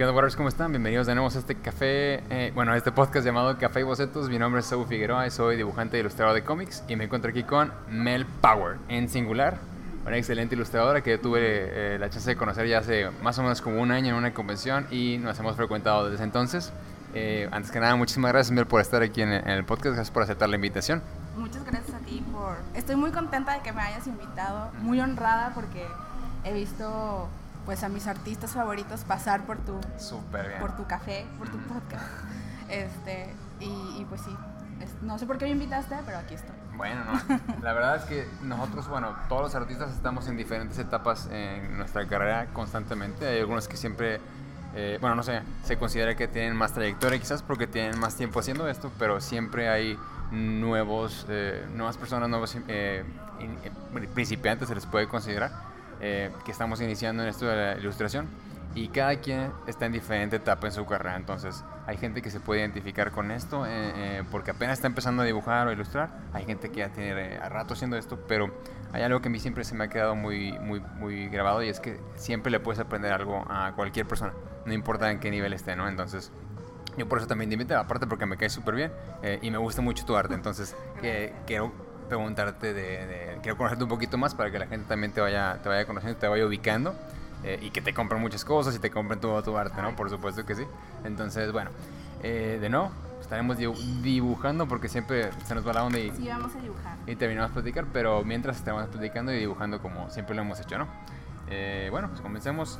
¿Qué onda, Warriors? ¿Cómo están? Bienvenidos de nuevo a este café, eh, bueno, a este podcast llamado Café y Bocetos. Mi nombre es Saúl Figueroa y soy dibujante e ilustrador de cómics y me encuentro aquí con Mel Power, en singular, una excelente ilustradora que tuve eh, la chance de conocer ya hace más o menos como un año en una convención y nos hemos frecuentado desde entonces. Eh, antes que nada, muchísimas gracias, Mel, por estar aquí en, en el podcast, gracias por aceptar la invitación. Muchas gracias a ti por... Estoy muy contenta de que me hayas invitado, muy honrada porque he visto pues a mis artistas favoritos pasar por tu por tu café, por tu podcast. Este, y, pues sí, no sé por qué me invitaste, pero aquí estoy. Bueno, no, la verdad es que nosotros, bueno, todos los artistas estamos en diferentes etapas en nuestra carrera constantemente. Hay algunos que siempre, eh, bueno, no sé, se considera que tienen más trayectoria quizás porque tienen más tiempo haciendo esto, pero siempre hay nuevos, eh, nuevas personas, nuevos eh, principiantes se les puede considerar eh, que estamos iniciando en esto de la ilustración y cada quien está en diferente etapa en su carrera. Entonces, hay gente que se puede identificar con esto eh, eh, porque apenas está empezando a dibujar o ilustrar. Hay gente que ya tiene a rato haciendo esto, pero hay algo que a mí siempre se me ha quedado muy, muy, muy grabado y es que siempre le puedes aprender algo a cualquier persona, no importa en qué nivel esté, ¿no? Entonces, yo por eso también te invité, aparte porque me cae súper bien y me gusta mucho tu arte. Entonces, quiero preguntarte de, quiero conocerte un poquito más para que la gente también te vaya, te vaya conociendo, te vaya ubicando eh, y que te compren muchas cosas y te compren todo tu arte, ¿no? Por supuesto que sí. Entonces, bueno, eh, de nuevo, estaremos dibujando porque siempre se nos va la onda y, sí, vamos a dibujar. y terminamos platicar, pero mientras estamos platicando y dibujando como siempre lo hemos hecho, ¿no? Eh, bueno, pues comencemos.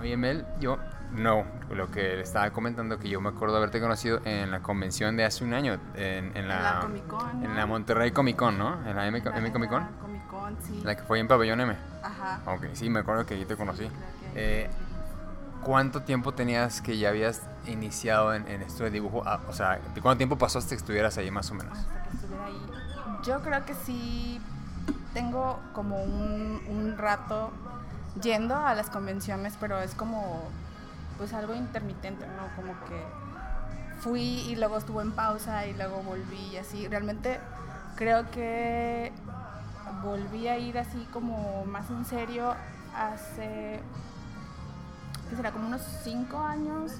oye, Mel, yo no, lo que le estaba comentando que yo me acuerdo haberte conocido en la convención de hace un año, en, en la, Comic Con, en la Monterrey Comic Con, ¿no? En la M, Comic Con. Comic Con, sí. La que fue en Pabellón M. Ajá. Ok, sí, me acuerdo que ahí te conocí. eh, ¿Cuánto tiempo tenías que ya habías iniciado en, esto de dibujo? Ah, o sea, ¿cuánto tiempo pasó hasta que estuvieras ahí más o menos? Hasta que estuviera ahí. Yo creo que sí tengo como un, un rato yendo a las convenciones, pero es como pues algo intermitente, ¿no? Como que fui y luego estuvo en pausa y luego volví y así. Realmente creo que volví a ir así como más en serio hace, ¿qué será? Como unos cinco años.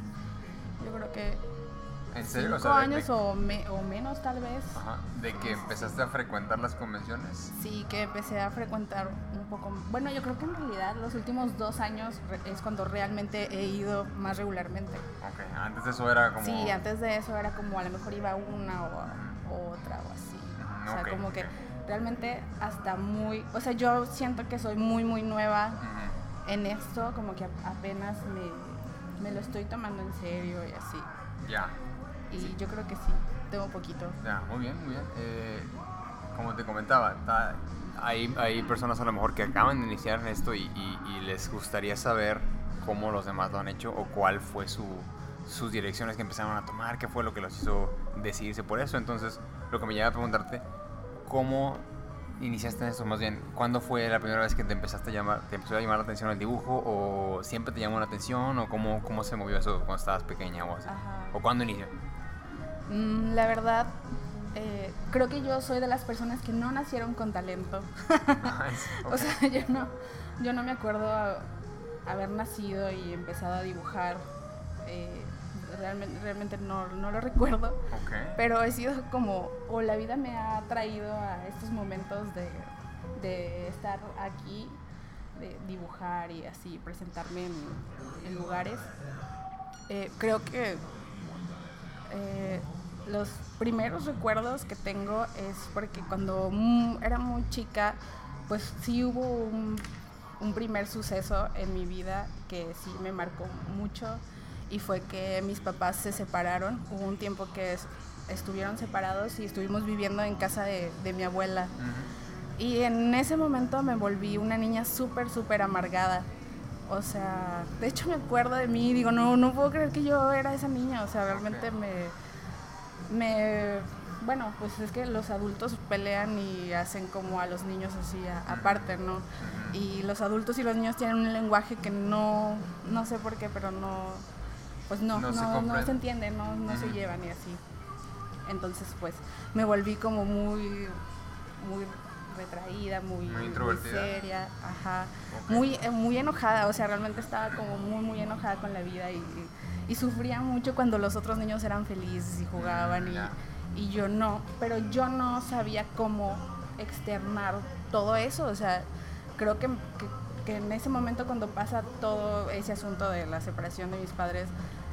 ¿En serio? Cinco años o, o, menos tal vez. Ajá. ¿De que empezaste a frecuentar las convenciones? Sí, que empecé a frecuentar un poco. Bueno, yo creo que en realidad los últimos dos años es cuando realmente he ido más regularmente. Ok, antes de eso era como... Sí, antes de eso era como a lo mejor iba una o otra o así. o sea, como que realmente hasta muy... O sea, yo siento que soy muy, muy nueva en esto, como que apenas me, me lo estoy tomando en serio y así. Ya. Y yo creo que sí, tengo poquito. Ya, muy bien, muy bien. Eh, como te comentaba, hay, hay personas a lo mejor que acaban de iniciar en esto y, y, les gustaría saber cómo los demás lo han hecho o cuál fue su, sus direcciones que empezaron a tomar, qué fue lo que los hizo decidirse por eso. Entonces, lo que me lleva a preguntarte, ¿cómo iniciaste en esto? Más bien, ¿cuándo fue la primera vez que te empezaste a llamar, te empezó a llamar la atención el dibujo? ¿O siempre te llamó la atención? ¿O cómo, cómo se movió eso cuando estabas pequeña o así? ¿O cuándo inició? Mm, la verdad, eh, creo que yo soy de las personas que no nacieron con talento. o sea, yo no, yo no me acuerdo haber nacido y empezado a dibujar. Eh, realmente, realmente no, no, lo recuerdo. Pero he sido como, o la vida me ha traído a estos momentos de, de estar aquí, de dibujar y así, presentarme en, lugares. Eh, creo que los primeros recuerdos que tengo es porque cuando era muy chica, pues sí hubo un, primer suceso en mi vida que sí me marcó mucho y fue que mis papás se separaron. Hubo un tiempo que estuvieron separados y estuvimos viviendo en casa de, mi abuela. Y en ese momento me volví una niña súper, súper amargada. O sea, de hecho me acuerdo de mí, digo, no, no puedo creer que yo era esa niña, o sea, realmente me me bueno, pues es que los adultos pelean y hacen como a los niños así aparte, ¿no? Y los adultos y los niños tienen un lenguaje que no, no sé por qué, pero no, pues no, no, no, se, entienden, no, no se llevan y así. Entonces, pues me volví como muy, muy retraída, muy, Muy muy introvertida. seria, ajá, muy, eh, muy enojada, o sea, realmente estaba como muy, muy enojada con la vida y, y- y sufría mucho cuando los otros niños eran felices y jugaban Mm, y, ya. y yo no, pero yo no sabía cómo externar todo eso, o sea, creo que, que- que en ese momento cuando pasa todo ese asunto de la separación de mis padres,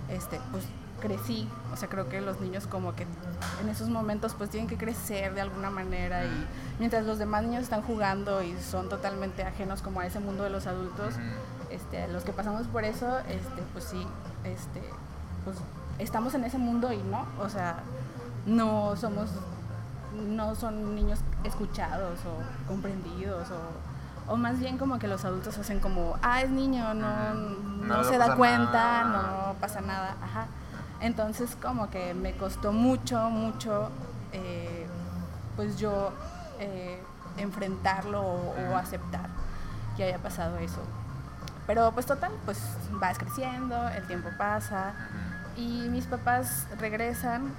este, pues crecí, o sea, creo que los niños como que en esos momentos pues tienen que crecer de alguna manera y mientras los demás niños están jugando y son totalmente ajenos como a ese mundo de los adultos, este, los que pasamos por eso, este, pues sí, este, pues estamos en ese mundo y no, o sea, no somos, no son niños escuchados o comprendidos o, o más bien como que los adultos hacen como, ah, es niño, no, No se da cuenta, nada. no pasa nada, ajá. Entonces como que me costó mucho, mucho, eh, pues yo eh, enfrentarlo o, o aceptar que haya pasado eso. Pero pues total, pues vas creciendo, el tiempo pasa y mis papás regresan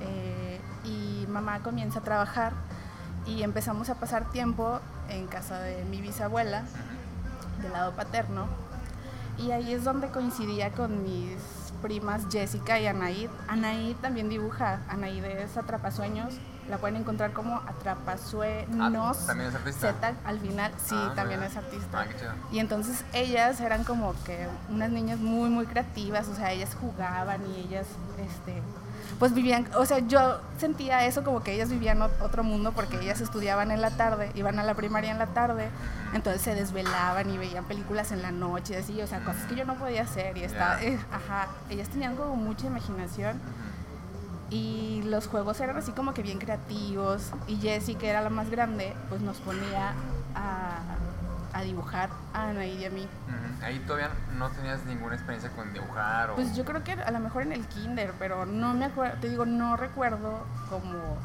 eh, y mamá comienza a trabajar y empezamos a pasar tiempo en casa de mi bisabuela, del lado paterno, y ahí es donde coincidía con mis primas Jessica y Anaid. Anaid también dibuja, Anaid es Atrapasueños, la pueden encontrar como Atrapasueños. Ah, ¿también es artista? Z al final, sí, Ah, también es artista. Ah, qué chido. Y entonces ellas eran como que unas niñas muy, muy creativas, o sea, ellas jugaban y ellas, este, pues vivían, o sea, yo sentía eso como que ellas vivían ot- otro mundo porque ellas estudiaban en la tarde, iban a la primaria en la tarde, entonces se desvelaban y veían películas en la noche, y así, o sea, cosas que yo no podía hacer y estaba, eh, ajá, ellas tenían como mucha imaginación y los juegos eran así como que bien creativos y Jessie, que era la más grande, pues nos ponía a, a dibujar a Anaí y a mí. Ahí todavía no tenías ninguna experiencia con dibujar o... Pues yo creo que a lo mejor en el kinder, pero no me acuerdo, te digo, no recuerdo como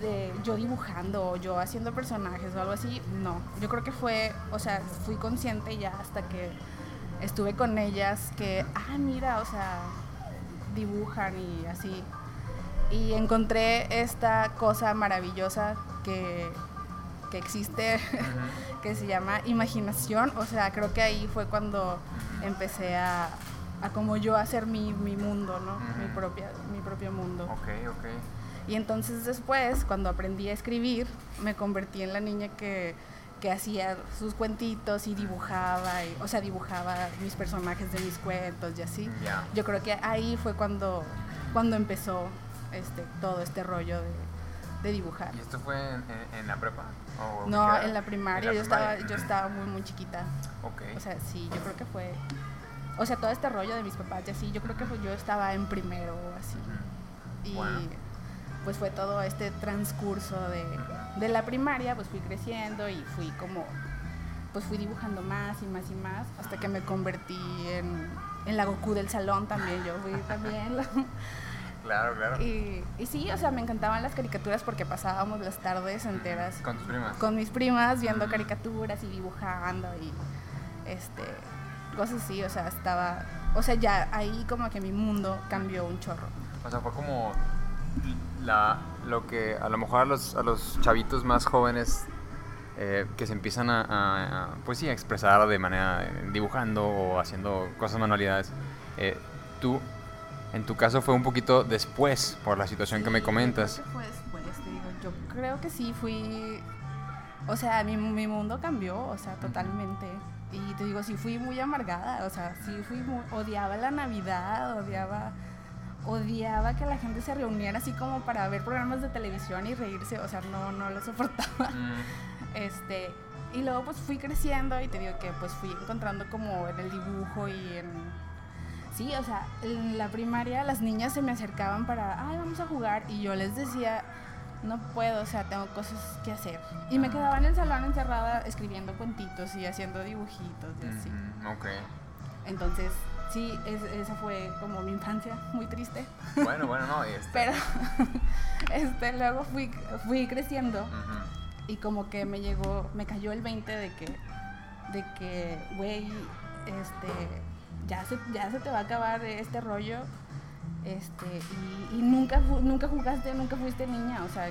de yo dibujando o yo haciendo personajes o algo así, no. Yo creo que fue, o sea, fui consciente ya hasta que estuve con ellas que, ah, mira, o sea, dibujan y así. Y encontré esta cosa maravillosa que, que existe, que se llama imaginación. O sea, creo que ahí fue cuando empecé a, a como yo hacer mi, mi mundo, ¿no? Mi, propia, mi propio mundo. Ok, ok. Y entonces después, cuando aprendí a escribir, me convertí en la niña que, que hacía sus cuentitos y dibujaba, y, o sea, dibujaba mis personajes de mis cuentos y así. Yo creo que ahí fue cuando, cuando empezó este, todo este rollo de, de dibujar. ¿Y esto fue en, en- en la prepa? ¿O No, en la primaria, En la yo, estaba, yo estaba muy, muy chiquita. Ok. O sea, sí, yo creo que fue... O sea, todo este rollo de mis papás y así, yo creo que fue- yo estaba en primero así. Y Bueno. pues fue todo este transcurso de, de la primaria, pues fui creciendo y fui como, pues fui dibujando más y más y más, hasta que me convertí en, en la Goku del salón también, yo fui también. la- Claro, claro. y, y sí, o sea, me encantaban las caricaturas porque pasábamos las tardes enteras Con tus primas. con mis primas viendo caricaturas y dibujando y este cosas así, o sea, estaba, o sea, ya ahí como que mi mundo cambió un chorro. O sea, fue como la, lo que a lo mejor a los, a los chavitos más jóvenes eh, que se empiezan a, a- a, pues sí, a expresar de manera eh, dibujando o haciendo cosas manualidades. eh, tú, en tu caso, fue un poquito después por la situación que me comentas. Yo creo que fue después, te digo, yo creo que sí fui, o sea, mi, mi mundo cambió, o sea, totalmente. Y te digo, sí fui muy amargada, o sea, sí fui muy, odiaba la Navidad, odiaba, odiaba que la gente se reuniera así como para ver programas de televisión y reírse, o sea, no, no lo soportaba. Mm, Este, y luego pues fui creciendo y te digo que pues fui encontrando como en el dibujo y en... Sí, o sea, en la primaria las niñas se me acercaban para, ay, vamos a jugar y yo les decía, no puedo, o sea, tengo cosas que hacer. Y me quedaba en el salón encerrada escribiendo cuentitos y haciendo dibujitos y así. ok. Entonces, sí, es- esa fue como mi infancia, muy triste. Bueno, bueno, no. y este- Pero este, luego fui, fui creciendo y como que me llegó, me cayó el 20 de que, de que, güey, este, ya se, ya se te va a acabar este rollo, este, y, y nunca, nunca jugaste, nunca fuiste niña, o sea,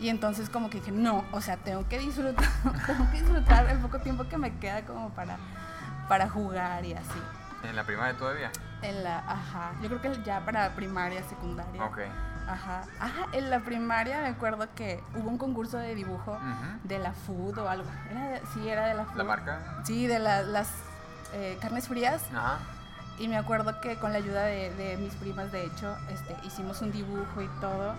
Y entonces como que dije, no, o sea, tengo que disfrutar, tengo que disfrutar el poco tiempo que me queda como para, para jugar y así. ¿En la primaria todavía? En la, ajá, yo creo que ya para primaria, secundaria. Ok. Ajá. Ajá, en la primaria me acuerdo que hubo un concurso de dibujo de la food o algo. Era de- sí, era de la food. ¿La marca? Sí, de la- las eh, carnes frías. Ajá. Y me acuerdo que con la ayuda de, de mis primas, de hecho, este, hicimos un dibujo y todo.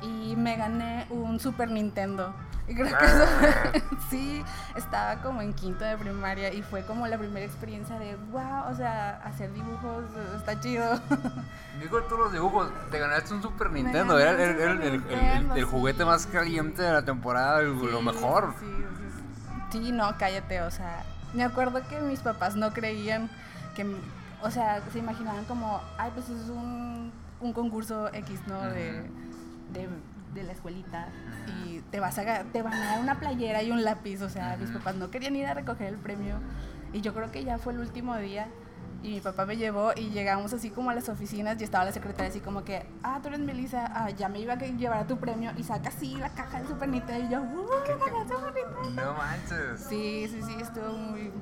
Y me gané un Super Nintendo. Y creo que eso fue- sí, estaba como en quinto de primaria y fue como la primera experiencia de, wow, o sea, hacer dibujos está chido. Digo todos los dibujos, te ganaste un Super Nintendo, era el, juguete más caliente de la temporada, lo mejor. Sí, sí, sí. Sí, no, cállate, o sea, me acuerdo que mis papás no creían que, o sea, se imaginaban como, ay, pues es un, un concurso X, ¿no? De, de, de la escuelita y te vas a, te van a dar una playera y un lápiz, o sea, mis papás no querían ir a recoger el premio. Y yo creo que ya fue el último día y mi papá me llevó y llegamos así como a las oficinas y estaba la secretaria así como que, ah, tú eres Melissa, ah, ya me iba a llevar a tu premio y saca así la caja del Super Nintendo y yo, ¡uh, gané el Super! No manches. Sí, sí, sí, estuvo muy...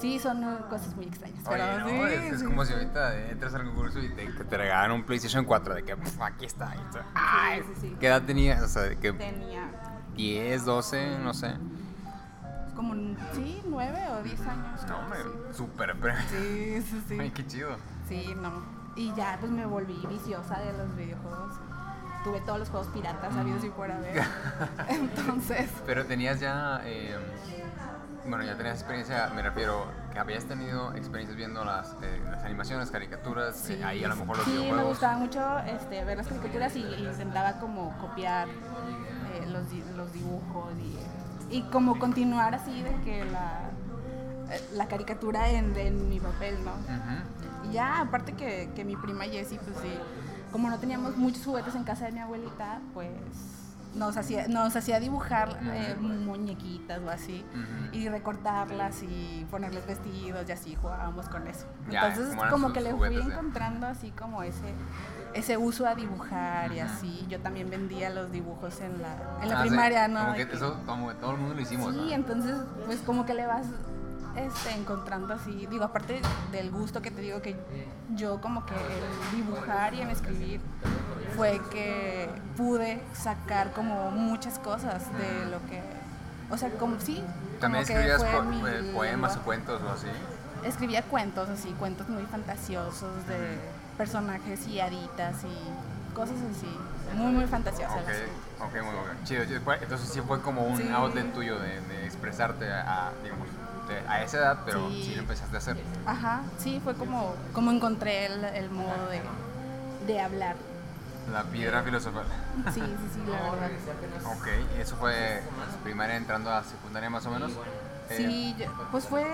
Sí, son cosas muy extrañas, pero no, sí, es, es sí, como sí. si ahorita entras al concurso y te, te regalan un PlayStation 4, de que aquí está. y ay, sí, sí. ¿Qué edad tenías? O sea, de que Tenía 10, 12, no sé. Como, sí, nueve o diez años. No, sí. súper. Sí, sí, sí. Ay, qué chido. Sí, no. Y ya pues me volví viciosa de los videojuegos. Tuve todos los juegos piratas habidos y por haber. Entonces, Pero tenías ya, eh, bueno, ya tenías experiencia, me refiero, que habías tenido experiencias viendo las, eh, las animaciones, caricaturas, sí. eh, ahí a lo mejor los sí, me videojuegos. gustaba mucho este, ver las caricaturas y, y intentaba como copiar eh, los, los dibujos y, y como continuar así de que la, la caricatura en, en mi papel, ¿no? Ujú. Y ya, aparte que, que mi prima Jessie, pues sí, como no teníamos muchos juguetes en casa de mi abuelita, pues nos hacía, nos hacía dibujar eh, muñequitas o así, y recortarlas y ponerles vestidos y así jugábamos con eso. Ya, Entonces, como como que le fui encontrando así como ese ese uso a dibujar y así. Yo también vendía los dibujos en la, en la Ah, sí, primaria, ¿no? Como que que- eso, como que todo el mundo lo hicimos, Sí, ¿no? entonces, pues como que le vas este, encontrando así, digo, aparte del gusto que te digo que yo como que el dibujar y en escribir fue que pude sacar como muchas cosas de lo que, o sea, como sí, como También que escribías fue po- mi eh, poemas lengua. o cuentos o así. Escribía cuentos así, cuentos muy fantasiosos de personajes y haditas y cosas así, muy, muy fantasiosas. Ok, así. ok, muy bueno. Chido, chido. Entonces sí fue como un Sí. outlet tuyo de, de expresarte a, digamos, de- a esa edad, pero sí. Sí. lo empezaste a hacer. Ajá, sí, fue como, como encontré el, el modo de, de hablar. La piedra filosofal. Sí, sí, sí, la verdad. Ok, eso fue pues, primaria entrando a secundaria más o menos. Eh, Sí, yo- pues fue,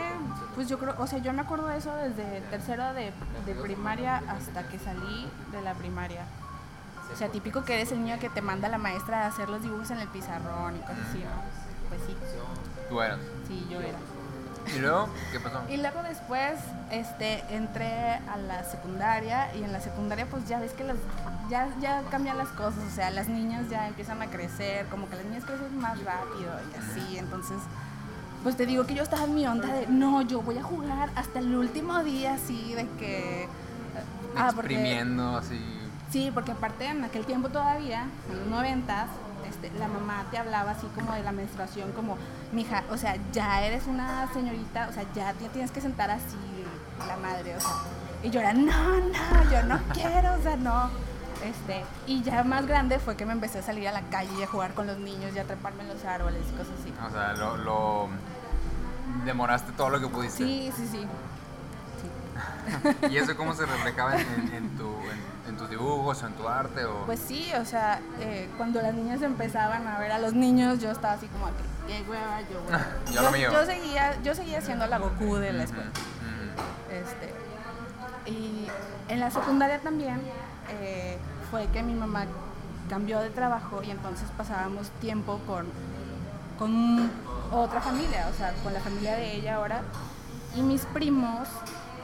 pues yo creo, o sea, yo me acuerdo de eso desde tercero de, de primaria hasta que salí de la primaria. O sea, típico que eres el niño que te manda la maestra a hacer los dibujos en el pizarrón y cosas así, ¿no? Pues sí, Tú eras. sí, yo era. ¿Y luego qué pasó? Y luego después este, entré a la secundaria y en la secundaria pues ya ves que las, ya, ya cambian las cosas, o sea, las niñas ya empiezan a crecer, como que las niñas crecen más rápido y así, entonces pues te digo que yo estaba en mi onda de, no, yo voy a jugar hasta el último día así, de que... ah, porque- Exprimiendo así. Sí, porque aparte en aquel tiempo todavía, en los noventas, este, la mamá te hablaba así como de la menstruación, como, mija, o sea, ya eres una señorita, o sea, ya te tienes que sentar así, la madre, o sea. Y yo era, no, no, yo no quiero, o sea, no. Este, y ya más grande fue que me empecé a salir a la calle y a jugar con los niños y a treparme en los árboles y cosas así. O sea, lo, lo demoraste todo lo que pudiste. Sí, sí, sí. ¿Y eso cómo se reflejaba en, tu, en, en tus dibujos o en tu arte? O... Pues sí, o sea, eh, cuando las niñas empezaban a ver a los niños, yo estaba así como qué hueva, yo hueva. Yo lo mío. yo seguía, yo seguía siendo la Goku de la escuela. Este, y en la secundaria también eh, fue que mi mamá cambió de trabajo y entonces pasábamos tiempo con, con otra familia, o sea, con la familia de ella ahora. Y mis primos,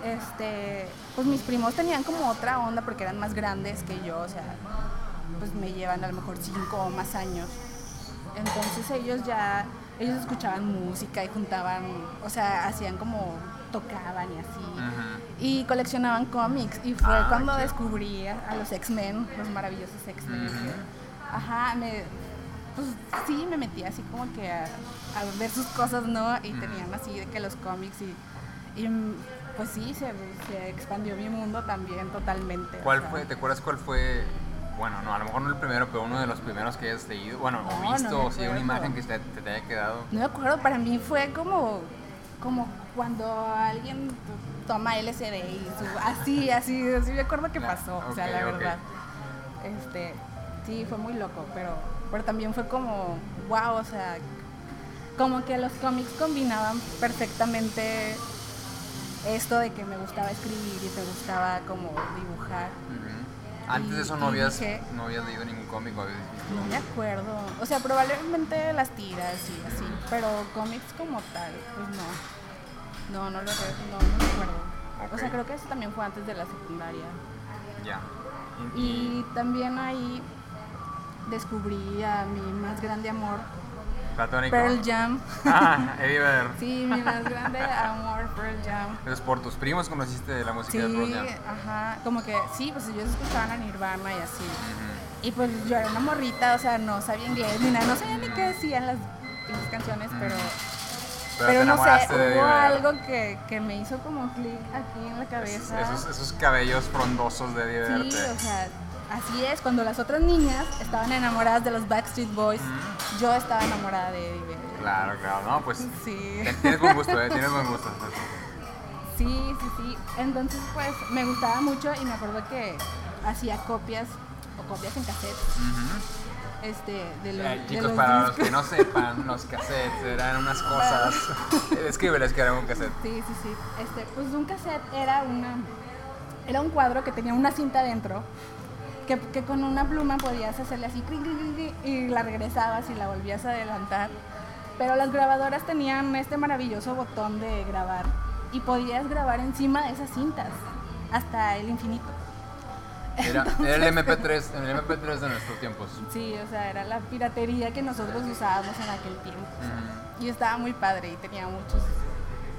este, pues mis primos tenían como otra onda porque eran más grandes que yo, o sea, pues me llevan a lo mejor cinco o más años. Entonces ellos ya, ellos escuchaban música y juntaban, o sea, hacían como tocaban y así. Ujú. Y coleccionaban cómics. Y fue Ah, cuando qué- descubrí a, los X-Men, los maravillosos X-Men. Ajá, me, pues sí, me metí así como que a, a ver sus cosas, ¿no? Y tenían así de que los cómics y, y, mm, pues sí, se, se expandió mi mundo también totalmente. o ¿Cuál sea. fue, te acuerdas cuál fue, bueno, no, a lo mejor no el primero, pero uno de los primeros que hayas leído, bueno, No, o visto, o sí, una acuerdo. imagen que te, te, te haya quedado? No me acuerdo, para mí fue como, como cuando alguien toma LSD y su, así, así, así me acuerdo que pasó, o sea, la verdad. Este, sí, fue muy loco, pero, pero también fue como, wow, o sea, como que los cómics combinaban perfectamente esto de que me gustaba escribir y me gustaba como dibujar. Antes de eso no habías, dije- no habías leído ningún cómic habías visto. No me acuerdo. O sea, probablemente las tiras y así, pero cómics como tal, pues no. No, no lo no, no me acuerdo. O sea, creo que eso también fue antes de la secundaria. Ya. Y también ahí descubrí a mi más grande amor, Platónico. Pearl Jam. Ah, Eddie Vedder. Sí, mi más grande amor, Pearl Jam. Entonces, por tus primos conociste la música de Sí, Pearl Jam. ajá, como que sí, pues ellos escuchaban a Nirvana y así. Ujú. Y pues yo era una morrita, o sea, no sabía inglés ni nada, no sabía ni qué decían las pinches canciones, pero, Pero, pero te no sé, de hubo algo que, que me hizo como clic aquí en la cabeza. Esos, esos cabellos frondosos de Eddie Vedder. sí, o sea, así es, cuando las otras niñas estaban enamoradas de los Backstreet Boys, yo estaba enamorada de Eddie Vedder. Claro, claro. No, pues Sí. tienes buen gusto, ¿eh? Tienes buen gusto. Sí, sí, sí. Entonces, pues, me gustaba mucho y me acuerdo que hacía copias o copias en cassette, este, de los, Eh, de chicos, los para los que no sepan, los cassettes eran unas cosas. Escríbeles que era un cassette. Sí, sí, sí. Este, pues un cassette era una era un cuadro que tenía una cinta dentro que, que con una pluma podías hacerle así y la regresabas y la volvías a adelantar. Pero las grabadoras tenían este maravilloso botón de grabar y podías grabar encima de esas cintas hasta el infinito. Era, era el MP3, el MP3 de nuestros tiempos. Sí, o sea, era la piratería que nosotros usábamos en aquel tiempo. Y estaba muy padre y tenía muchos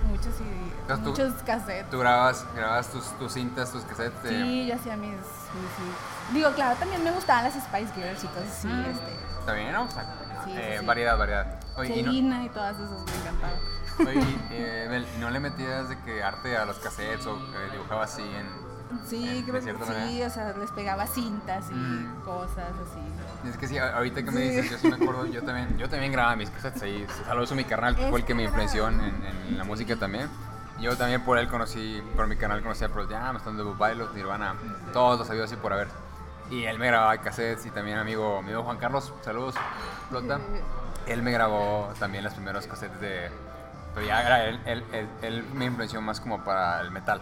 muchos tú- muchos cassettes. Tú grababas, grababas tus, tus cintas, tus cassettes. de- Sí, yo hacía mis, mis- mis- Digo, claro, también me gustaban las Spice Girls y cosas así, Mm. este, Está bien, ¿no? O sea, Sí, eh, sí, sí. Variedad, variedad. Oye, y no, Selena y todas esas me encantaban. oye, y, eh, Bel, ¿no le metías de que arte a los cassettes o eh, dibujabas así en. Sí, de creo que cierta sí, manera? o sea, les pegaba cintas y Mm. cosas así. Es que sí, ahorita que me Sí. dices, yo sí me acuerdo, yo también, yo también grababa mis cassettes ahí. Saludos a mi carnal, que fue el que me influenció en, en- la música también. Yo también por él conocí, por mi canal conocí a Pearl Jam, Stone Temple Pilots, Nirvana, todos los sabidos así por haber. Y él me grababa cassettes y también amigo, mi amigo Juan Carlos, saludos, Flota. Él me grabó también los primeros cassettes de... Pero ya era él, él, él, él me influenció más como para el metal.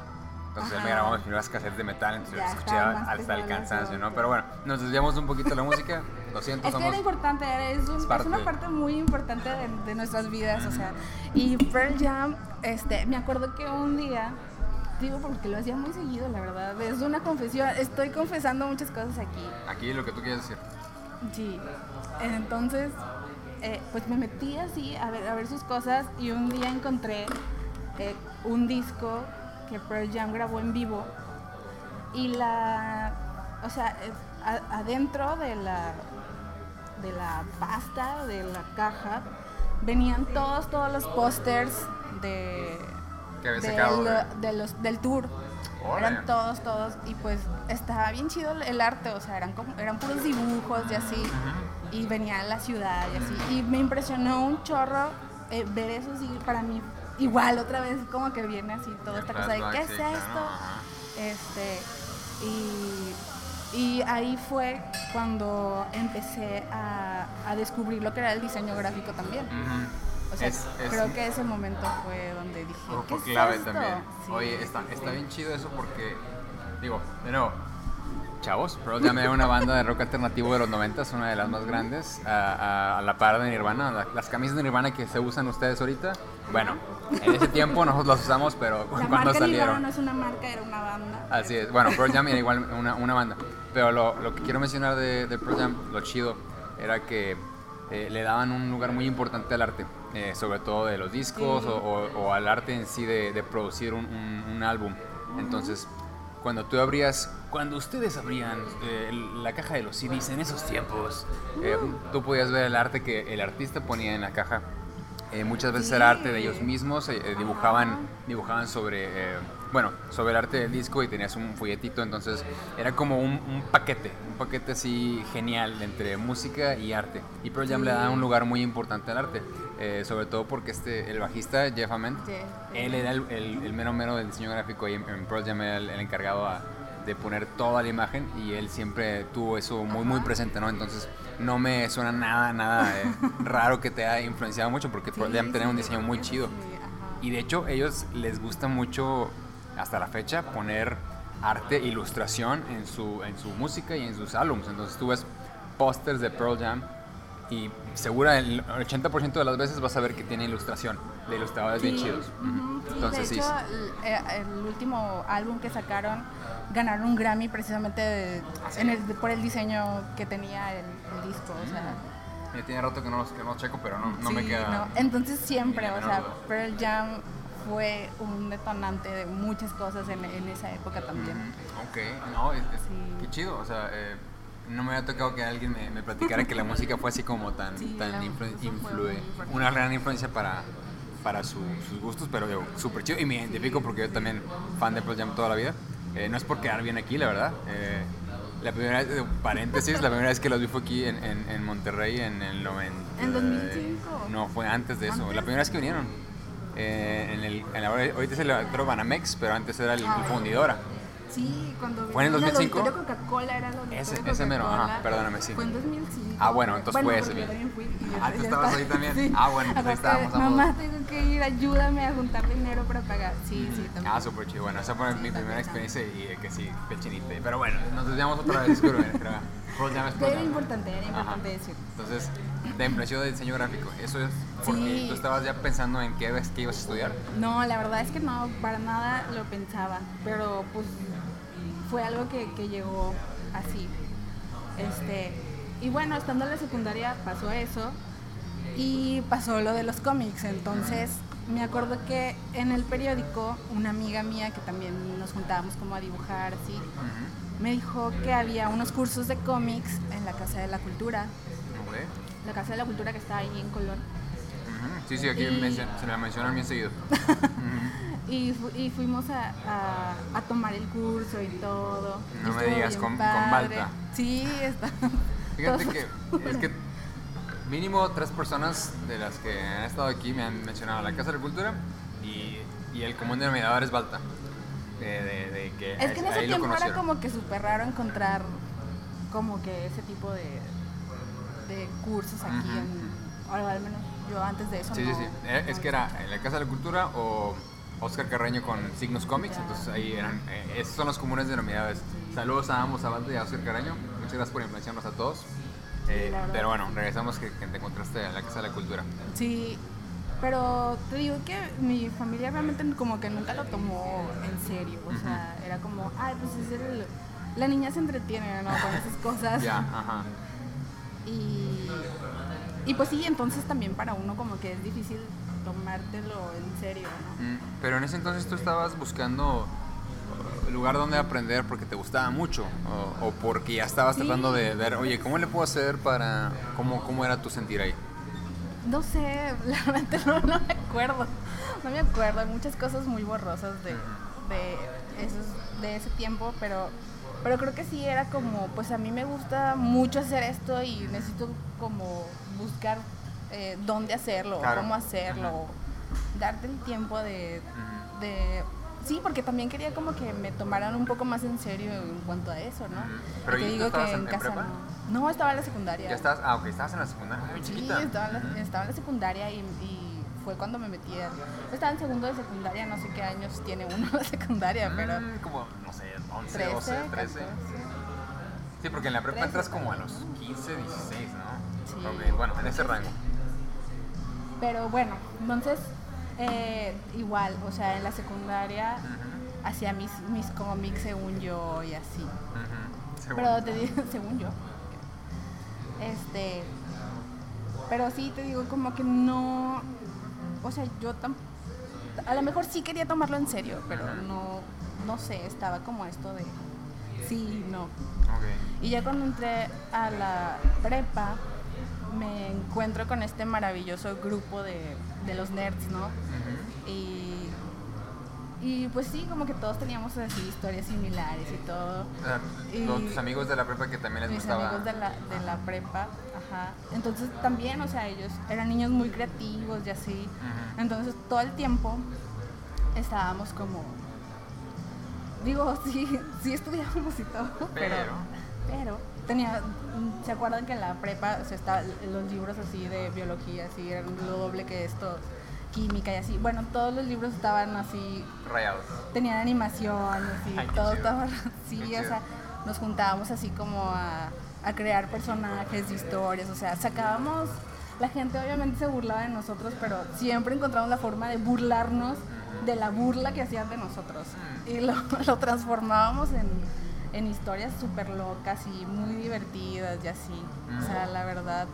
Entonces él me Ajá. grabó mis primeros cassettes de metal, entonces yo más hasta el cansancio, ¿no? Pero bueno, nos desviamos un poquito de la música, lo siento, Es que somos... era importante, es, un- es es parte. una parte muy importante de, de nuestras vidas, o sea. Y Pearl Jam, este, me acuerdo que un día, digo porque lo hacía muy seguido, la verdad, es una confesión, estoy confesando muchas cosas aquí. Aquí lo que tú quieres decir. Sí, entonces, eh, pues me metí así a ver, a ver sus cosas y un día encontré eh, un disco que Pearl Jam grabó en vivo. Y la, o sea, eh, adentro de la, de la pasta, de la caja, venían todos, todos los pósters de, los, del tour. Eran todos, todos, y pues estaba bien chido el- arte, o sea, eran, como, eran puros dibujos y así, y venía a la ciudad y así, y me impresionó un chorro eh, ver eso, sí, para mí, igual otra vez como que viene así toda esta cosa de, ¿qué es esto? Este, y, y ahí fue cuando empecé a, a descubrir lo que era el diseño gráfico también. O sea, Es- es- creo que ese momento fue donde dije, ¿qué es clave esto? también. Sí, Oye, está, está bien chido eso porque, digo, de nuevo, chavos, Pearl Jam era una banda de rock alternativo de los 90, una de las más grandes, a, a- a la par de Nirvana. La- las camisas de Nirvana que se usan ustedes ahorita, bueno, en ese tiempo nosotros las usamos, pero La cuando marca salieron. no es una marca, era una banda. Así es, bueno, Pearl Jam era igual una, una banda. Pero lo, lo que quiero mencionar de, de Pearl Jam, lo chido, era que eh, le daban un lugar muy importante al arte, eh, sobre todo de los discos Sí. o, o- o al arte en sí de, de producir un, un- un álbum. Entonces, cuando tú abrías, cuando ustedes abrían eh, la caja de los CDs en esos tiempos, tú podías ver el arte que el artista ponía en la caja. Eh, muchas veces Sí. era arte de ellos mismos, eh, eh, dibujaban, dibujaban sobre, eh, bueno, sobre el arte del disco y tenías un folletito, entonces era como un, un paquete, un paquete así genial entre música y arte. Y Pearl Jam le da Sí. un lugar muy importante al arte, sobre todo porque este, el bajista Jeff Ament, Jeff, él era el, el- el mero mero del diseño gráfico y en, en Pearl Jam era el, el encargado a- de poner toda la imagen y él siempre tuvo eso muy muy presente, ¿no? Entonces no me suena nada, nada eh, raro que te haya influenciado mucho porque Pearl Sí, Jam tenía sí, un diseño muy chido. Y de hecho, ellos les gusta mucho, hasta la fecha, poner arte, ilustración en su, en su música y en sus álbumes. Entonces tú ves pósters de Pearl Jam y segura el 80% de las veces vas a ver que tiene ilustración, de ilustradores bien Sí, chidos. ujú, sí, Entonces de sí. hecho, el, eh, el último álbum que sacaron ganaron un Grammy precisamente de- en el- por el diseño que tenía el, el disco. O sea, Ya tiene rato que no los, que no los checo, pero no, no me sí, queda... no. Entonces siempre, o sea. Pearl Jam fue un detonante de muchas cosas en, en esa época también. Ujú, Ok, no, es, es- Sí. qué chido, o sea, eh, no me había tocado que alguien me, me platicara que la música fue así como tan, Sí, tan influ- una gran influencia para, para su- sus gustos, pero digo, súper chido y me identifico porque yo también fan de Pearl Jam toda la vida. Eh, no es por quedar bien aquí, la verdad. Eh, la primera vez, paréntesis, la primera vez que los vi fue aquí en, en, en Monterrey en el 90. ¿En 2005? No, fue antes de eso. ¿Antes? La primera vez que vinieron. Eh, en el, en la- ahorita es el Banamex, pero antes era el, el Ah, fundidora. Sí, cuando ¿Fue en el vino 2005? auditorio Coca-Cola era auditorio Ese- ese mero, ajá, perdóname, sí. Fue en 2005. Ah, bueno, entonces fue ese, bien. fui Ah, ¿tú estabas estaba- ahí también? Sí. Ah, bueno, entonces estábamos. Mamá, tengo que ir, ayúdame a juntar dinero para pagar. Sí, sí, también. Ah, súper chido. Bueno, esa fue Sí, mi primera también, experiencia y eh, que sí, qué chinita. Pero bueno, nos desviamos otra vez. Disculpen, Era importante, era importante decir. Entonces, la impresión de diseño gráfico, eso es porque Sí. tú estabas ya pensando en qué, qué ibas a estudiar. No, la verdad es que no, para nada lo pensaba, pero pues fue algo que, que llegó así. Este, y bueno, estando en la secundaria pasó eso y pasó lo de los cómics, entonces me acuerdo que en el periódico una amiga mía que también nos juntábamos como a dibujar así, me dijo que había unos cursos de cómics en la Casa de la Cultura, la Casa de la Cultura que está ahí en Colón. Sí, sí, aquí Y- mencion- se la mencionan bien seguido. Y, fu- y fuimos a, a- a tomar el curso y todo. No Y me digas, con- con. Balta. Sí, está. Fíjate que es que mínimo tres personas de las que han estado aquí me han mencionado la Casa de la Cultura y, y el común denominador es Balta. De, de- de que Es que en ese tiempo era como que súper raro encontrar como que ese tipo de, de cursos aquí, en, o al menos yo antes de eso Sí, no. sí, sí. Eh, Es no que era en la Casa de la Cultura o Oscar Carreño con Signos Comics, entonces ahí eran, eh, esos son los comunes denominadores. Saludos a ambos, a y a Oscar Carreño. Muchas gracias por influenciarnos a todos. Eh, pero bueno, regresamos que, que te encontraste en la Casa de la Cultura. Sí, pero te digo que mi familia realmente como que nunca lo tomó en serio. O sea, era como, ay, pues es el... La niña se entretiene, ¿no? Con esas cosas. Ya, ajá. Y, y pues sí, entonces también para uno como que es difícil tomártelo en serio, ¿no? Mm, Pero en ese entonces tú estabas buscando uh, lugar donde aprender porque te gustaba mucho o, o porque ya estabas Sí. tratando de ver, oye, ¿cómo le puedo hacer para... ¿Cómo, cómo era tu sentir ahí? No sé, realmente no, no me acuerdo. No me acuerdo, hay muchas cosas muy borrosas de, de, esos, de ese tiempo, pero, pero creo que sí era como, pues a mí me gusta mucho hacer esto y necesito como buscar eh, dónde hacerlo, Claro. cómo hacerlo, darte el tiempo de, de... Sí, porque también quería como que me tomaran un poco más en serio en cuanto a eso, ¿no? Pero Y te ¿y tú digo que en- en casa prepa? no. No, estaba en la secundaria. Ya estabas, ah, ok, estabas en la secundaria, muy Sí, chiquita. estaba en, la, estaba en la secundaria y, y fue cuando me metí a... Estaba en segundo de secundaria, no sé qué años tiene uno la secundaria, pero... Mm, como, no sé, 11, 13, 12, 13. 14. Sí, porque en la prepa 13, entras como a los 15, 16, ¿no? Sí. Ok, bueno, en ese rango. Pero bueno, entonces, eh, igual, o sea, en la secundaria hacía mis, mis cómics según yo y así. pero te digo, según yo. Este, pero sí te digo como que no, o sea, yo tan, a lo mejor sí quería tomarlo en serio, pero no, no sé, estaba como esto de sí, no. Y ya cuando entré a la prepa, me encuentro con este maravilloso grupo de, de los nerds, ¿no? Y y pues sí, como que todos teníamos así historias similares y todo. y tus amigos de la prepa que también les gustaba. Mis amigos de la, de la prepa, ajá. Entonces también, o sea, ellos eran niños muy creativos y así. Entonces todo el tiempo estábamos como. Digo, sí, sí estudiábamos y todo, pero. Pero, tenía. ¿Se acuerdan que en la prepa o sea, está, los libros así de biología, así, eran lo doble que estos? química y así. Bueno, todos los libros estaban así. Rayados. Tenían animación, así, todo estaba así, o sea, nos juntábamos así como a, a crear personajes, historias, o sea, sacábamos. La gente obviamente se burlaba de nosotros, pero siempre encontramos la forma de burlarnos de la burla que hacían de nosotros. Y lo, lo transformábamos en, en historias súper locas y muy divertidas y así. O sea, la verdad,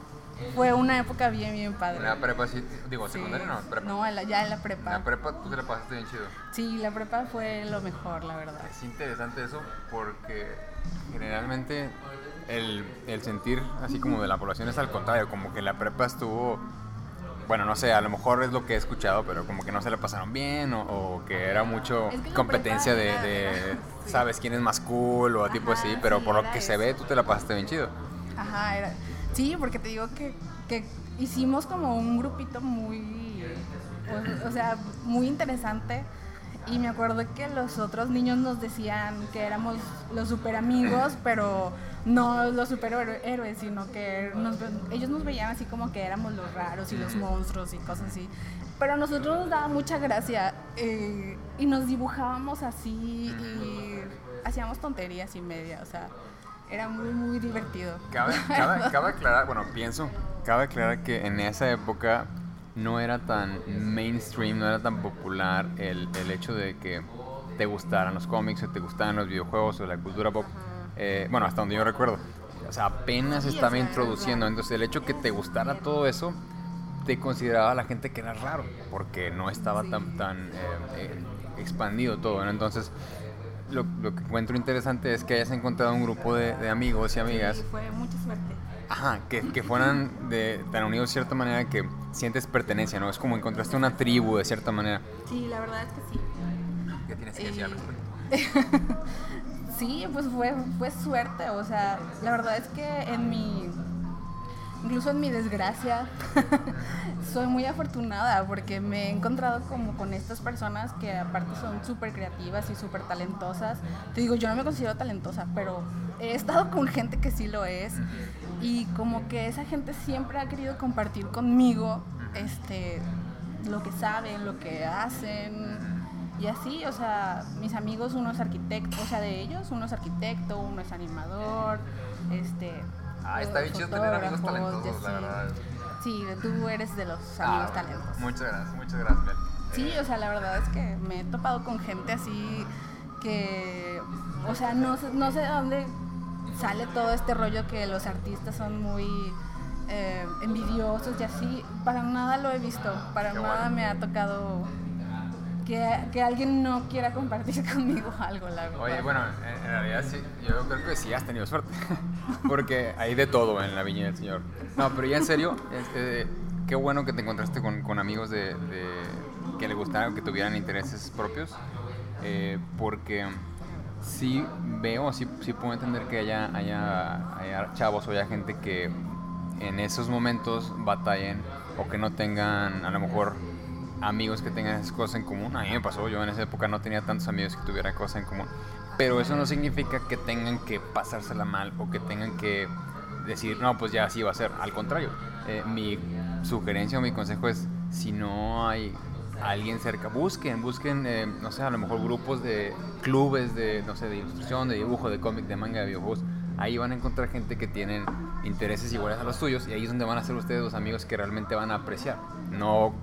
fue una época bien, bien padre. la prepa sí, digo, secundaria no, prepa. No, ya en la prepa. la prepa tú te la pasaste bien chido. Sí, la prepa fue lo mejor, la verdad. Es interesante eso porque generalmente el, el sentir así como de la población es al contrario, como que la prepa estuvo bueno, no sé, a lo mejor es lo que he escuchado, pero como que no se la pasaron bien o, que era mucho competencia de, sabes quién es más cool o tipo así, pero por lo que se ve tú te la pasaste bien chido. Ajá, era, Sí, porque te digo que, que hicimos como un grupito muy, o, sea, muy interesante. Y me acuerdo que los otros niños nos decían que éramos los super amigos, pero no los superhéroes, sino que ellos nos veían así como que éramos los raros y los monstruos y cosas así. Pero a nosotros nos daba mucha gracia eh, y nos dibujábamos así y hacíamos tonterías y media, o sea, era muy, muy divertido. Cabe, cabe, aclarar, bueno, pienso, cabe aclarar que en esa época no era tan mainstream, no era tan popular el, el hecho de que te gustaran los cómics o te gustaran los videojuegos o la cultura pop. Eh, bueno, hasta donde yo recuerdo. O sea, apenas estaba introduciendo. Entonces, el hecho que te gustara todo eso, te consideraba la gente que era raro, porque no estaba tan, tan eh, eh, expandido todo. Entonces, lo, que encuentro interesante es que hayas encontrado un grupo de, amigos y amigas. Sí, fue mucha suerte. Ajá, que, que fueran de, tan unidos de cierta manera que sientes pertenencia, ¿no? Es como encontraste una tribu de cierta manera. Sí, la verdad es que sí. ¿Qué tienes que decir al respecto? sí, pues fue, fue suerte, o sea, la verdad es que en mi incluso en mi desgracia, soy muy afortunada porque me he encontrado como con estas personas que aparte son súper creativas y súper talentosas. Te digo, yo no me considero talentosa, pero he estado con gente que sí lo es y como que esa gente siempre ha querido compartir conmigo este, lo que saben, lo que hacen. Y así, o sea, mis amigos, uno es arquitecto, o sea, de ellos, uno es arquitecto, uno es animador, este, Ah, está bien chido tener amigos talentosos, la verdad. Sí, tú eres de los ah, amigos talentosos. Muchas gracias, muchas gracias, Sí, o sea, la verdad es que me he topado con gente así que, o sea, no, no sé de dónde sale todo este rollo que los artistas son muy eh, envidiosos y así. Para nada lo he visto, para nada me ha tocado que, alguien no quiera compartir conmigo algo, la verdad. Oye, bueno, en, realidad sí, yo creo que sí has tenido suerte, porque hay de todo en la viña del Señor. No, pero ya en serio, este, qué bueno que te encontraste con, amigos de, que le gustaran, que tuvieran intereses propios, eh, porque sí veo, sí, sí puedo entender que haya, haya, haya chavos o haya gente que en esos momentos batallen o que no tengan a lo mejor amigos que tengan esas cosas en común. A mí me pasó, yo en esa época no tenía tantos amigos que tuvieran cosas en común. Pero eso no significa que tengan que pasársela mal o que tengan que decir, no, pues ya así va a ser. Al contrario, eh, mi sugerencia o mi consejo es, si no hay alguien cerca, busquen, busquen, eh, no sé, a lo mejor grupos de clubes de, no sé, de ilustración, de dibujo, de cómic, de manga, de videojuegos. Ahí van a encontrar gente que tienen intereses iguales a los tuyos y ahí es donde van a ser ustedes los amigos que realmente van a apreciar. No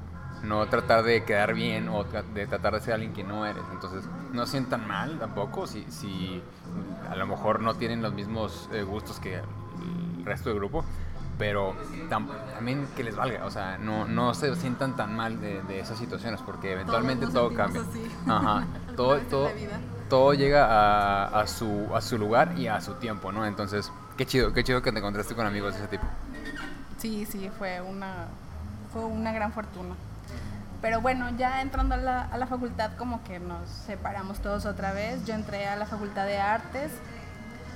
no tratar de quedar bien o de tratar de ser alguien que no eres. Entonces, no sientan mal tampoco si, si a lo mejor no tienen los mismos eh, gustos que el resto del grupo, pero también que les valga, o sea, no, no se sientan tan mal de, esas situaciones porque eventualmente todo cambia. Ajá, todo, todo, todo llega a, a, su, a su lugar y a su tiempo, ¿no? Entonces, qué chido, qué chido que te encontraste con amigos de ese tipo. Sí, sí, fue una, fue una gran fortuna. Pero bueno, ya entrando a la, a la, facultad como que nos separamos todos otra vez. Yo entré a la facultad de artes.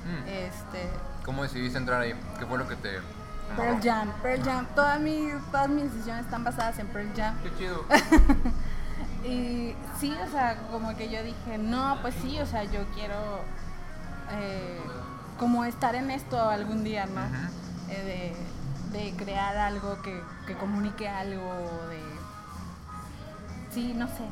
Mm. Este, ¿Cómo decidiste entrar ahí? ¿Qué fue lo que te... Pearl Jam, Pearl Jam. Todas mis, todas mis decisiones están basadas en Pearl Jam. Qué chido. y sí, o sea, como que yo dije, no, pues sí, o sea, yo quiero eh, como estar en esto algún día, ¿no? Eh, de, de, crear algo que, que comunique algo, de sí, no sé.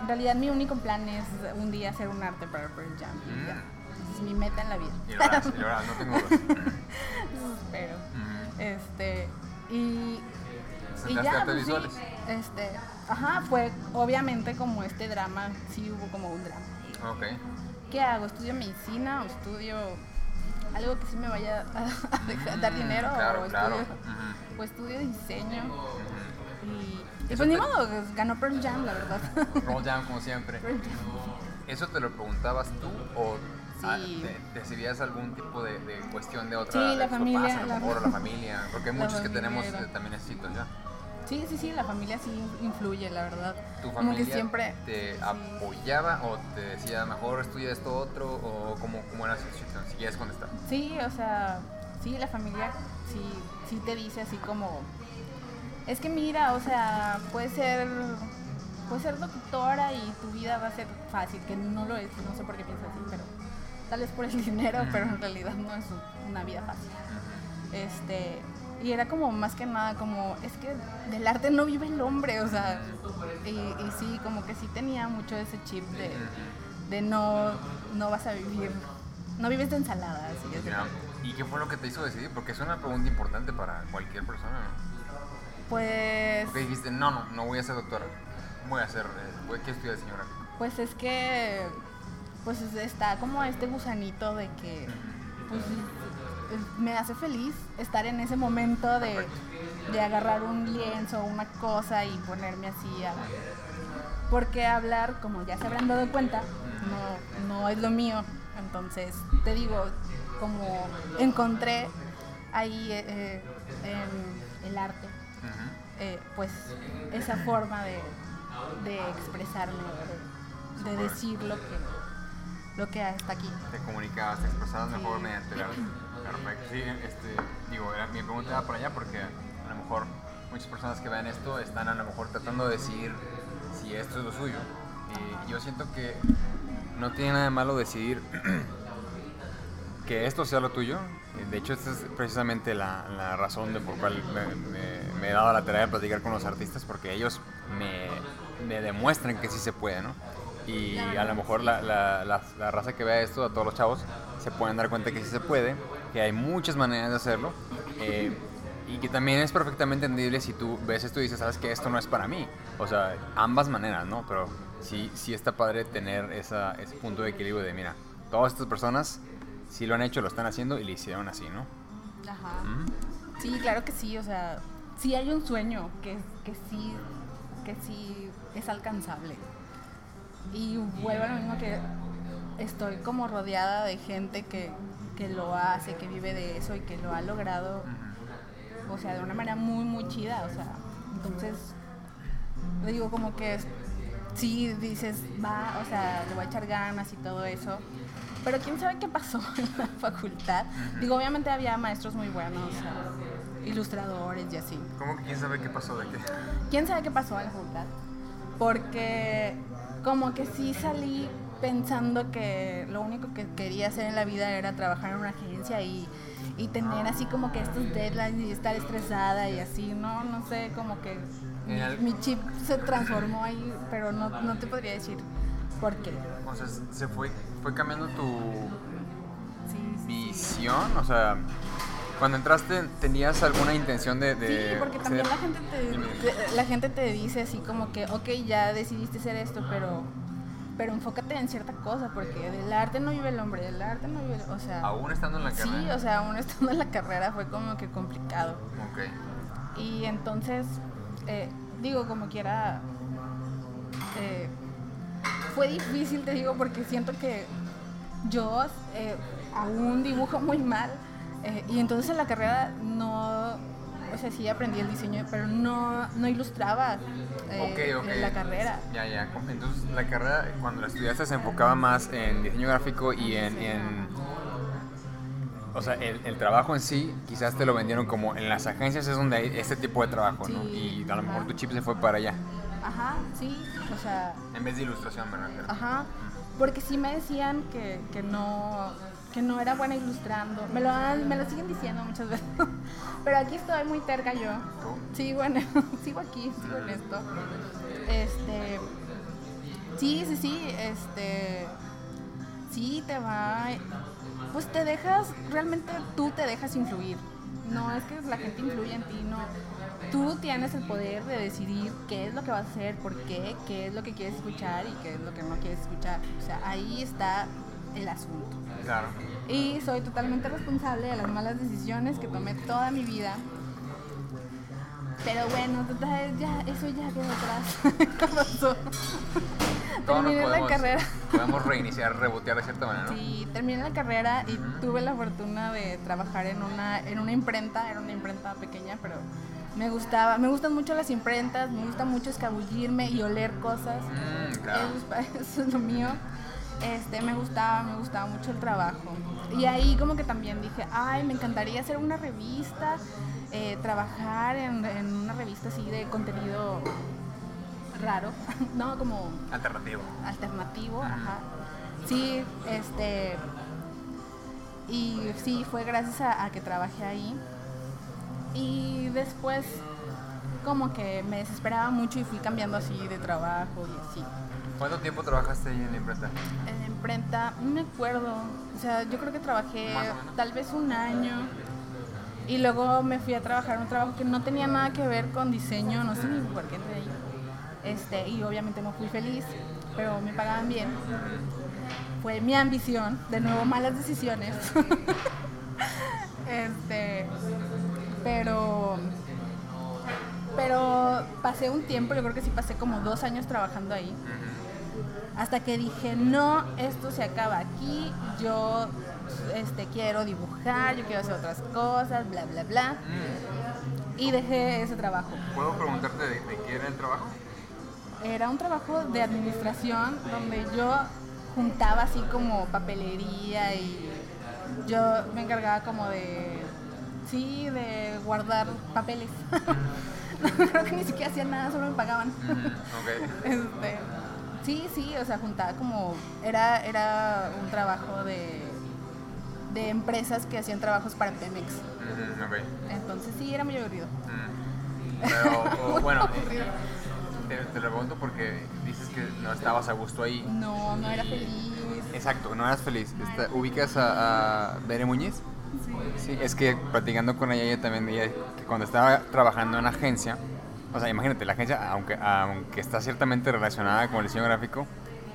En realidad mi único plan es un día hacer un arte para Pearl Jam. Mm. Es mi meta en la vida. Y lo harás, y lo harás, no tengo dudas. Espero. Este, y... Y ya, pues, sí, este, ajá, fue obviamente como este drama, sí hubo como un drama. Ok. ¿Qué hago? ¿Estudio medicina o estudio algo que sí me vaya a, dar mm, dinero? Claro, o, claro. Estudio, o estudio diseño. Y pues ni modo, ganó Pearl Jam, la verdad. Pearl Jam, como siempre. ¿Eso te lo preguntabas tú o sí. decidías algún tipo de, cuestión de otra? Sí, la familia. la, la familia, porque hay muchos que tenemos también ese ya. Sí, sí, sí, la familia sí influye, la verdad. ¿Tu familia siempre te apoyaba o te decía mejor estudia esto otro o cómo, cómo era la situación? Si quieres contestar. Sí, o sea, sí, la familia sí, sí te dice así como es que mira, o sea, puede ser, puede ser doctora y tu vida va a ser fácil, que no lo es, no sé por qué piensas así, pero tal vez por el dinero, pero en realidad no es una vida fácil. Este, y era como más que nada como, es que del arte no vive el hombre, o sea, y, sí, como que sí tenía mucho ese chip de, de no, no vas a vivir, no vives de ensalada, así. ¿Y qué fue lo que te hizo decidir? Porque es una pregunta importante para cualquier persona, ¿no? Pues... Dijiste, no, no, no voy a ser doctora, voy a ser, eh, voy a estudiar señora. Pues es que, pues está como este gusanito de que, pues me hace feliz estar en ese momento de, de agarrar un lienzo o una cosa y ponerme así a... Porque hablar, como ya se habrán dado cuenta, no, no es lo mío. Entonces, te digo, como encontré ahí eh, en el arte eh, pues esa forma de, de expresarme, de, decir lo que, lo que está aquí. Te comunicabas, te expresabas mejor mediante la Perfecto. Sí, este, digo, mi pregunta va por allá porque a lo mejor muchas personas que vean esto están a lo mejor tratando de decidir si esto es lo suyo. Y yo siento que no tiene nada de malo decidir que esto sea lo tuyo. De hecho, esta es precisamente la, la razón de por cual me, me, he dado la tarea de platicar con los artistas, porque ellos me, me demuestran que sí se puede, ¿no? Y a lo mejor la, la, la, raza que vea esto, a todos los chavos, se pueden dar cuenta que sí se puede, que hay muchas maneras de hacerlo. Eh, y que también es perfectamente entendible si tú ves esto y dices, sabes que esto no es para mí. O sea, ambas maneras, ¿no? Pero sí, sí está padre tener esa, ese punto de equilibrio de, mira, todas estas personas si lo han hecho, lo están haciendo y lo hicieron así, ¿no? Ajá. Sí, claro que sí, o sea, sí hay un sueño que, que sí, que sí es alcanzable. Y vuelvo a lo mismo que estoy como rodeada de gente que, que lo hace, que vive de eso y que lo ha logrado, o sea, de una manera muy, muy chida, o sea, entonces, le digo como que sí dices, va, o sea, le voy a echar ganas y todo eso, pero quién sabe qué pasó en la facultad. Digo, obviamente había maestros muy buenos, ilustradores y así. ¿Cómo que quién sabe qué pasó de qué? ¿Quién sabe qué pasó en la facultad? Porque como que sí salí pensando que lo único que quería hacer en la vida era trabajar en una agencia y, y tener así como que estos deadlines y estar estresada y así, ¿no? No sé, como que mi, mi chip se transformó ahí, pero no, no te podría decir por qué. O sea, se fue fue cambiando tu visión, o sea, Cuando entraste, ¿tenías alguna intención de...? de sí, porque también ser- la gente te, la gente te dice así como que, ok, ya decidiste hacer esto, pero pero enfócate en cierta cosa, porque del arte no vive el hombre, del arte no vive, o sea... Aún estando en la Sí, carrera. o sea, aún estando en la carrera fue como que complicado. Ok. Y entonces, eh, digo, como quiera, eh, fue difícil, te digo, porque siento que yo eh, aún dibujo muy mal. eh, y entonces en la carrera no, o sea, sí aprendí el diseño, pero no, no ilustraba eh, Ok, ok. en la carrera. Ya, ya. Entonces, la carrera, cuando la estudiaste, se enfocaba más en diseño gráfico y en. y en- o sea, el, el trabajo en sí, quizás te lo vendieron como en las agencias es donde hay este tipo de trabajo, ¿no? Y a lo mejor tu chip se fue para allá. Ajá, sí, o sea, En vez de ilustración, me refiero. Ajá, porque sí me decían que, que no que no era buena ilustrando. Me lo, han- me lo siguen diciendo muchas veces. Pero aquí estoy muy terca yo. ¿Tú? Sigo, en, sigo aquí, sigo en esto. Este, sí, sí, sí, este, sí te va, pues te dejas, realmente tú te dejas influir. No es que la gente influya en ti, no. Tú tienes el poder de decidir qué es lo que vas a hacer, por qué, qué es lo que quieres escuchar y qué es lo que no quieres escuchar. O sea, ahí está el asunto. Claro. Y soy totalmente responsable de las malas decisiones que tomé toda mi vida. Pero bueno, total, ya, eso ya quedó atrás. Terminé la carrera. podemos reiniciar, rebotear de cierta manera, ¿no? Sí, terminé la carrera y tuve la fortuna de trabajar en una, en una imprenta, era una imprenta pequeña, pero me gustaba, me gustan mucho las imprentas, me gusta mucho escabullirme y oler cosas. Mm, claro. Eso, es, eso es lo mío. Este, me gustaba, me gustaba mucho el trabajo. Y ahí como que también dije, ay, me encantaría hacer una revista, eh, trabajar en, en una revista así de contenido raro, no como Alternativo. alternativo, ajá. Sí, este. Y sí, fue gracias a, a que trabajé ahí. Y después, como que me desesperaba mucho y fui cambiando así de trabajo y así. ¿Cuánto tiempo trabajaste ahí en la imprenta? En la imprenta, no me acuerdo. O sea, yo creo que trabajé tal vez un año. Y luego me fui a trabajar un trabajo que no tenía nada que ver con diseño, no sé ni por qué entré ahí. Este, y obviamente no fui feliz, pero me pagaban bien. Fue mi ambición, de nuevo malas decisiones. pero pero pasé un tiempo, yo creo que sí pasé como dos años trabajando ahí. Hasta que dije, no, esto se acaba aquí, yo este, quiero dibujar, yo quiero hacer otras cosas, bla, bla, bla. Y dejé ese trabajo. ¿Puedo preguntarte de, de qué era el trabajo? Era un trabajo de administración donde yo juntaba así como papelería y yo me encargaba como de, sí, de guardar papeles. no, creo que ni siquiera hacía nada, solo me pagaban. Ok. Este, sí, sí, o sea, juntaba como. Era, era un trabajo de, de empresas que hacían trabajos para Pemex. Ok. Entonces sí, era muy aburrido. Mm. Pero, o, bueno, Aburrido. te, te lo pregunto porque dices que no estabas a gusto ahí. No, no era feliz. Exacto, no eras feliz. Esta- ¿Ubicas a, a Bere Muñiz? Sí, es que platicando con ella, ella también ella, que cuando estaba trabajando en agencia, o sea, imagínate, la agencia, aunque, aunque está ciertamente relacionada con el diseño gráfico,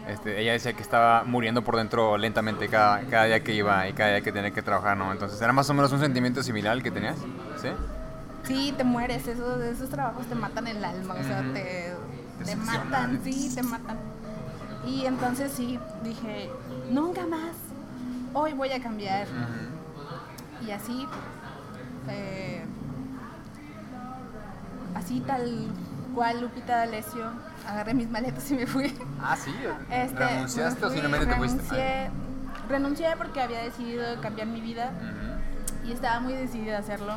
este, ella decía que estaba muriendo por dentro lentamente cada, cada día que iba y cada día que tenía que trabajar, ¿no? Entonces, ¿era más o menos un sentimiento similar al que tenías? ¿Sí? Sí, te mueres, esos, esos trabajos te matan el alma, o sea, te, Te matan, sí, te matan. Y entonces sí, dije, nunca más, hoy voy a cambiar. Y así, eh, así tal cual Lupita D'Alessio, agarré mis maletas y me fui. Ah, sí. Este, ¿Renunciaste me o fui, simplemente te fuiste? renuncié, renuncié porque había decidido cambiar mi vida y estaba muy decidida a hacerlo.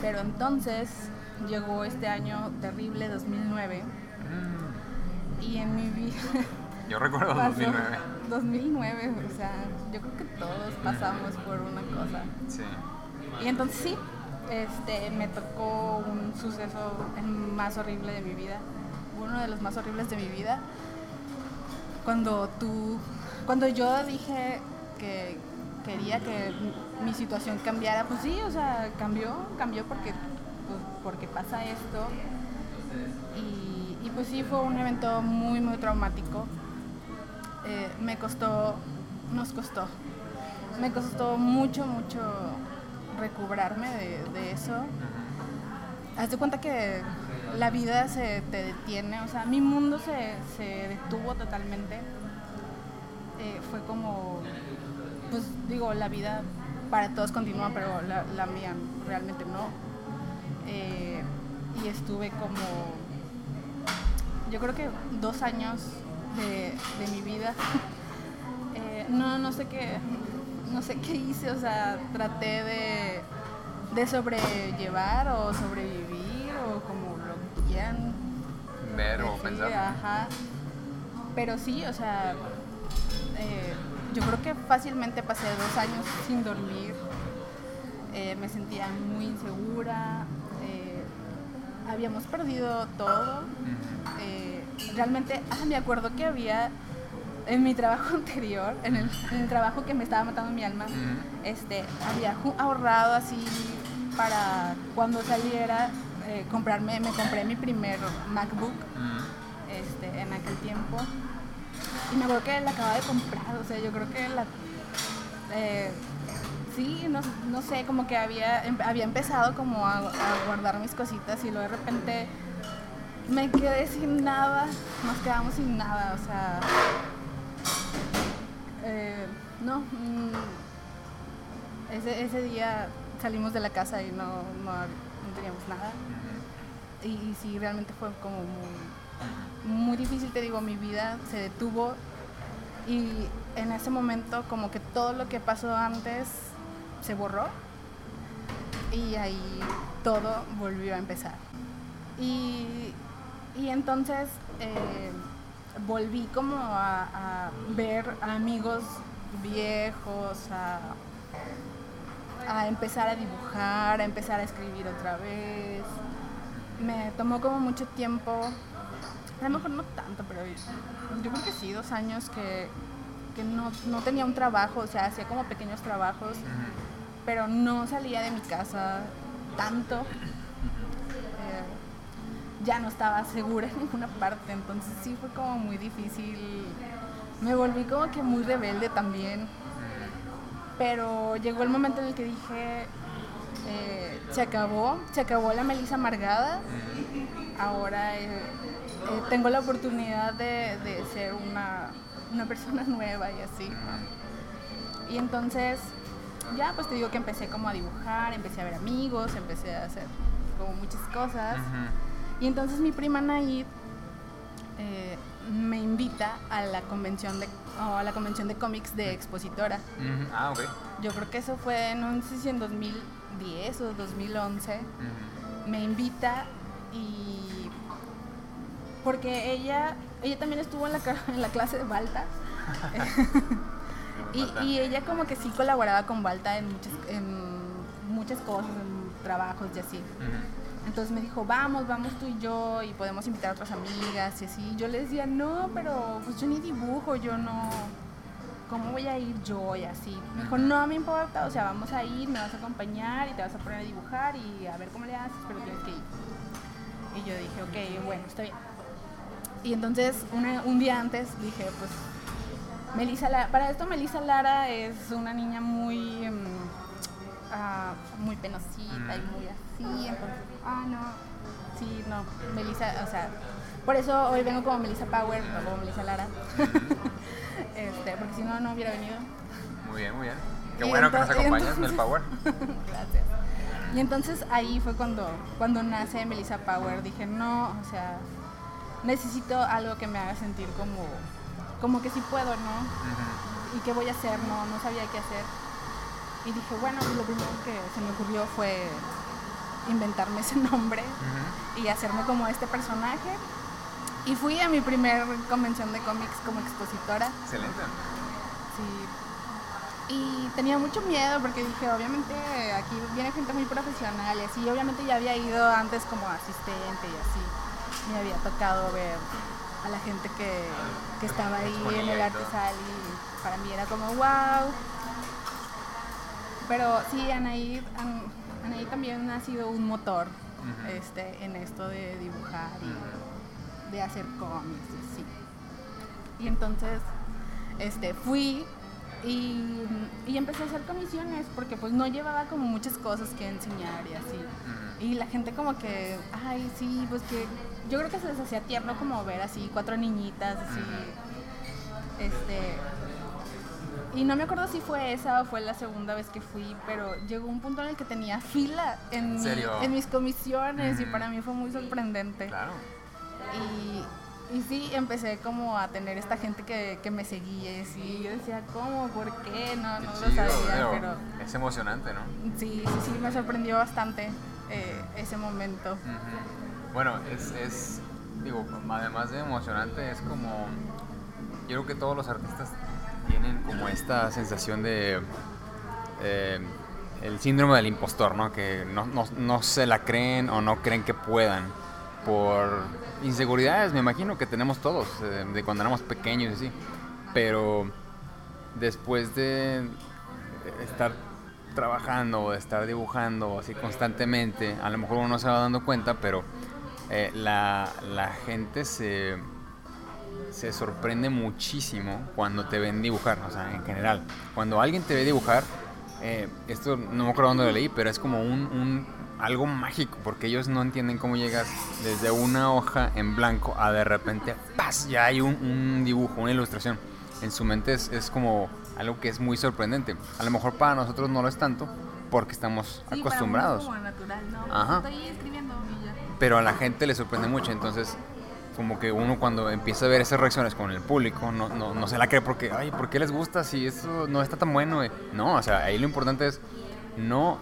Pero entonces llegó este año terrible, 2009, Mm, y en mi vida Yo recuerdo pasó 2009. 2009, o sea, yo creo que todos pasamos por una cosa. Sí. Y entonces sí, este, me tocó un suceso más horrible de mi vida, uno de los más horribles de mi vida, cuando tú, cuando yo dije que quería que mi situación cambiara, pues sí, o sea, cambió, cambió porque, pues, porque pasa esto. Y, y, pues sí, fue un evento muy, muy traumático. Eh, me costó, nos costó, me costó mucho, mucho recobrarme de, de eso. Haz de cuenta que la vida se te detiene, o sea, mi mundo se, se detuvo totalmente. Eh, fue como, pues digo, la vida para todos continúa, pero la, la mía realmente no. Eh, y estuve como, yo creo que dos años de, de mi vida. Eh, no, no sé qué, no sé qué hice, o sea, traté de, de sobrellevar o sobrevivir o como lo quieran Ver o pensar. Ajá. Pero sí, o sea, eh, yo creo que fácilmente pasé dos años sin dormir. Eh, me sentía muy insegura. eh, habíamos perdido todo. Realmente, ah, me acuerdo que había en mi trabajo anterior, en el, en el trabajo que me estaba matando mi alma, este, había ahorrado así para cuando saliera eh, comprarme, me compré mi primer MacBook este, en aquel tiempo. Y me acuerdo que la acababa de comprar, o sea, yo creo que la... eh, sí, no, no sé, como que había, em- había empezado como a, a guardar mis cositas y luego de repente me quedé sin nada, nos quedamos sin nada, o sea... eh, no, mm, ese, ese día salimos de la casa y no, no, no teníamos nada. Y sí, realmente fue como muy, muy difícil, te digo, mi vida se detuvo y en ese momento como que todo lo que pasó antes se borró y ahí todo volvió a empezar. Y, y entonces eh, volví como a, a ver a amigos viejos, a, a empezar a dibujar, a empezar a escribir otra vez. Me tomó como mucho tiempo, a lo mejor no tanto, pero yo creo que sí, dos años que, que no, no tenía un trabajo, o sea, hacía como pequeños trabajos, pero no salía de mi casa tanto. Eh, ya no estaba segura en ninguna parte, entonces sí fue como muy difícil. Me volví como que muy rebelde también, pero llegó el momento en el que dije, eh, se acabó, se acabó la Melissa amargada, ahora eh, eh, tengo la oportunidad de, de ser una, una persona nueva y así. Y entonces, ya pues te digo que empecé como a dibujar, empecé a ver amigos, empecé a hacer como muchas cosas. Y entonces mi prima Naid eh, me invita a la convención de a la convención de cómics de Expositora. Ah, ok. Yo creo que eso fue, no sé si en 2010 o 2011. Ujú. Me invita y porque ella ella también estuvo en la, en la clase de Balta. y, ella como que sí colaboraba con Balta en muchas, en muchas cosas, en trabajos y así. Entonces me dijo, vamos, vamos tú y yo y podemos invitar a otras amigas y así. Yo le decía, no, pero pues yo ni dibujo, yo no, ¿cómo voy a ir yo y así? Me dijo, no me importa, o sea, vamos a ir, me vas a acompañar y te vas a poner a dibujar y a ver cómo le haces, pero tienes que ir. Y yo dije, ok, bueno, está bien. Y entonces una- un día antes dije, pues, Melissa Lara, para esto Melissa Lara es una niña muy, ah, muy penosita y Mm. muy así, entonces, ah, no, sí, no, Melissa, o sea, por eso hoy vengo como Melissa Power, no como Melissa Lara, este, porque si no, no hubiera venido. Muy bien, muy bien. Qué Y bueno que nos acompañas, Mel entonces- Power. Gracias. Y entonces ahí fue cuando, cuando nace Melissa Power. Dije, no, o sea, necesito algo que me haga sentir como, como que sí puedo, ¿no? Ujú. ¿Y qué voy a hacer? No, no sabía qué hacer. Y dije, bueno, lo primero que se me ocurrió fue inventarme ese nombre y hacerme como este personaje. Y fui a mi primer convención de cómics como expositora. Excelente. Sí. Y tenía mucho miedo porque dije, obviamente aquí viene gente muy profesional y así. Obviamente ya había ido antes como asistente y así. Me había tocado ver a la gente que, que estaba ahí en el artesal y para mí era como, wow. Pero sí, Anaí, Anaí también ha sido un motor este, en esto de dibujar y de hacer cómics, sí. Y entonces este, fui y, empecé a hacer comisiones porque pues no llevaba como muchas cosas que enseñar y así. Y la gente como que, ay, sí, pues que yo creo que se les hacía tierno como ver así cuatro niñitas así. Este, y no me acuerdo si fue esa o fue la segunda vez que fui, pero llegó un punto en el que tenía fila en, en mis comisiones y para mí fue muy sorprendente. Claro. Y, y sí, empecé como a tener esta gente que, que me seguía y yo decía, ¿cómo? ¿Por qué? No, no lo sabía, pero... Es emocionante, ¿no? Sí, sí, sí, me sorprendió bastante eh, ese momento. Bueno, es, es, digo, además de emocionante, es como... Yo creo que todos los artistas tienen como esta sensación de... Eh, el síndrome del impostor, ¿no? Que no, no, no se la creen o no creen que puedan por inseguridades, me imagino que tenemos todos, eh, de cuando éramos pequeños y así. Pero después de estar trabajando de estar dibujando así constantemente, a lo mejor uno se va dando cuenta, pero eh, la, la, gente se, se sorprende muchísimo cuando te ven dibujar, o sea, en general. Cuando alguien te ve dibujar, eh, esto no me acuerdo dónde lo leí, pero es como un algo mágico, porque ellos no entienden cómo llegas desde una hoja en blanco a de repente, ¡paz! Ya hay un, dibujo, una ilustración. En su mente es, como algo que es muy sorprendente. A lo mejor para nosotros no lo es tanto, porque estamos acostumbrados. Para natural, ¿no? Estoy escribiendo Pero a la gente le sorprende mucho, entonces como que uno cuando empieza a ver esas reacciones con el público no, no, no se la cree porque, ay, ¿por qué les gusta si eso no está tan bueno? No, o sea, ahí lo importante es no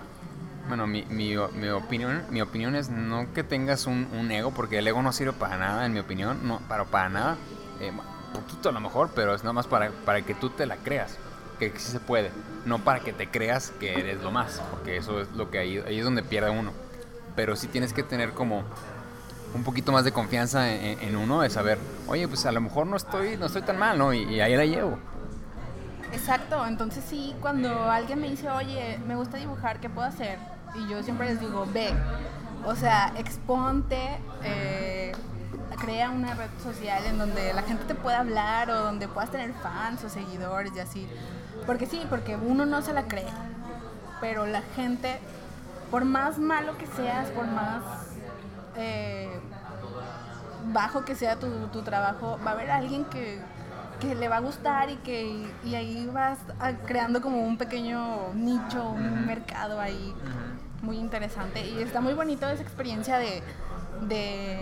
bueno, mi, mi, mi, opinión, mi opinión es no que tengas un, un, ego, porque el ego no sirve para nada, en mi opinión, no, para, para nada, eh, poquito a lo mejor, pero es nada más para, para que tú te la creas, que, sí se puede, no para que te creas que eres lo más, porque eso es lo que ahí, ahí es donde pierde uno, pero sí tienes que tener como un poquito más de confianza en, uno, de saber, oye, pues a lo mejor no estoy, no estoy tan mal, ¿no? Y, ahí la llevo. Exacto, entonces sí, cuando alguien me dice, oye, me gusta dibujar, ¿qué puedo hacer? y yo siempre les digo, ve, o sea, exponte, eh, crea una red social en donde la gente te pueda hablar o donde puedas tener fans o seguidores y así. Porque sí, porque uno no se la cree, pero la gente, por más malo que seas, por más eh, bajo que sea tu, tu trabajo, va a haber alguien que que le va a gustar y que y ahí vas creando como un pequeño nicho, un mercado ahí muy interesante. Y está muy bonito esa experiencia de, de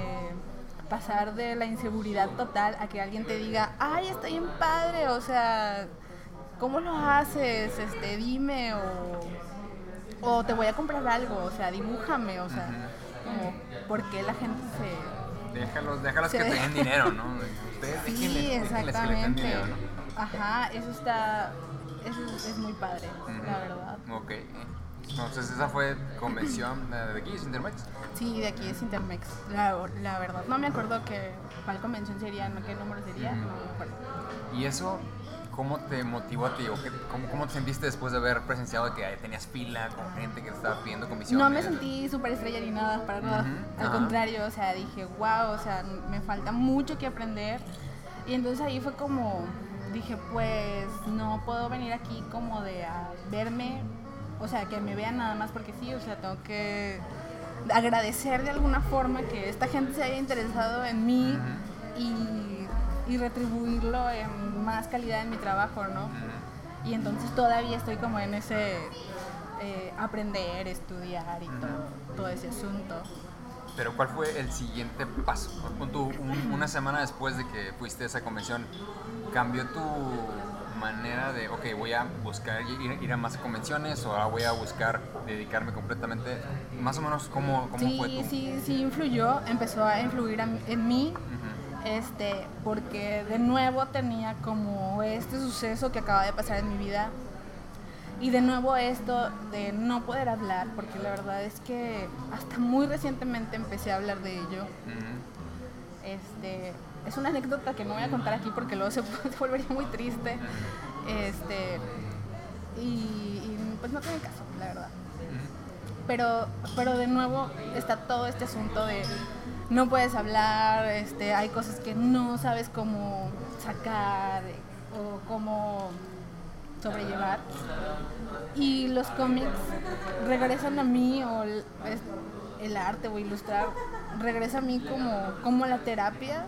pasar de la inseguridad total a que alguien te diga, ay, está bien padre, o sea, ¿cómo lo haces? Este, dime o, o te voy a comprar algo, o sea, dibújame, o sea, como, ¿por qué la gente se Déjalos, déjalos que tengan dinero, ¿no? Ustedes sí, exactamente. dinero, ¿no? Ajá, eso está, eso es, muy padre, la verdad. Ok. Entonces esa fue convención de aquí, es Intermex. Sí, de aquí es Intermex, la, la verdad. No me acuerdo que, cuál convención sería, no qué número sería, no me acuerdo. ¿Y eso cómo te motivó a ti? O qué, cómo, cómo, te sentiste después de haber presenciado que tenías fila con gente que te estaba pidiendo comisión? No me sentí súper estrella ni nada, para nada. Al contrario, o sea, dije, wow, o sea, me falta mucho que aprender. Y entonces ahí fue como, dije, pues no puedo venir aquí como de a verme, o sea, que me vean nada más porque sí, o sea, tengo que agradecer de alguna forma que esta gente se haya interesado en mí y y retribuirlo en más calidad en mi trabajo, ¿no? Y entonces todavía estoy como en ese eh, aprender, estudiar y todo, todo ese asunto. Pero ¿cuál fue el siguiente paso? una semana después de que fuiste a esa convención, ¿cambió tu manera de, ok, voy a buscar ir, a más convenciones o voy a buscar dedicarme completamente? Más o menos, ¿cómo, cómo fue tu... Sí, sí, influyó, empezó a influir en mí este, porque de nuevo tenía como este suceso que acaba de pasar en mi vida y de nuevo esto de no poder hablar, porque la verdad es que hasta muy recientemente empecé a hablar de ello. Este, es una anécdota que no voy a contar aquí porque luego se, volvería muy triste. Este, y, pues no tiene caso, la verdad. Pero, pero de nuevo está todo este asunto de no puedes hablar, este, hay cosas que no sabes cómo sacar o cómo sobrellevar. Y los cómics regresan a mí, o el, el arte o ilustrar, regresa a mí como, como la terapia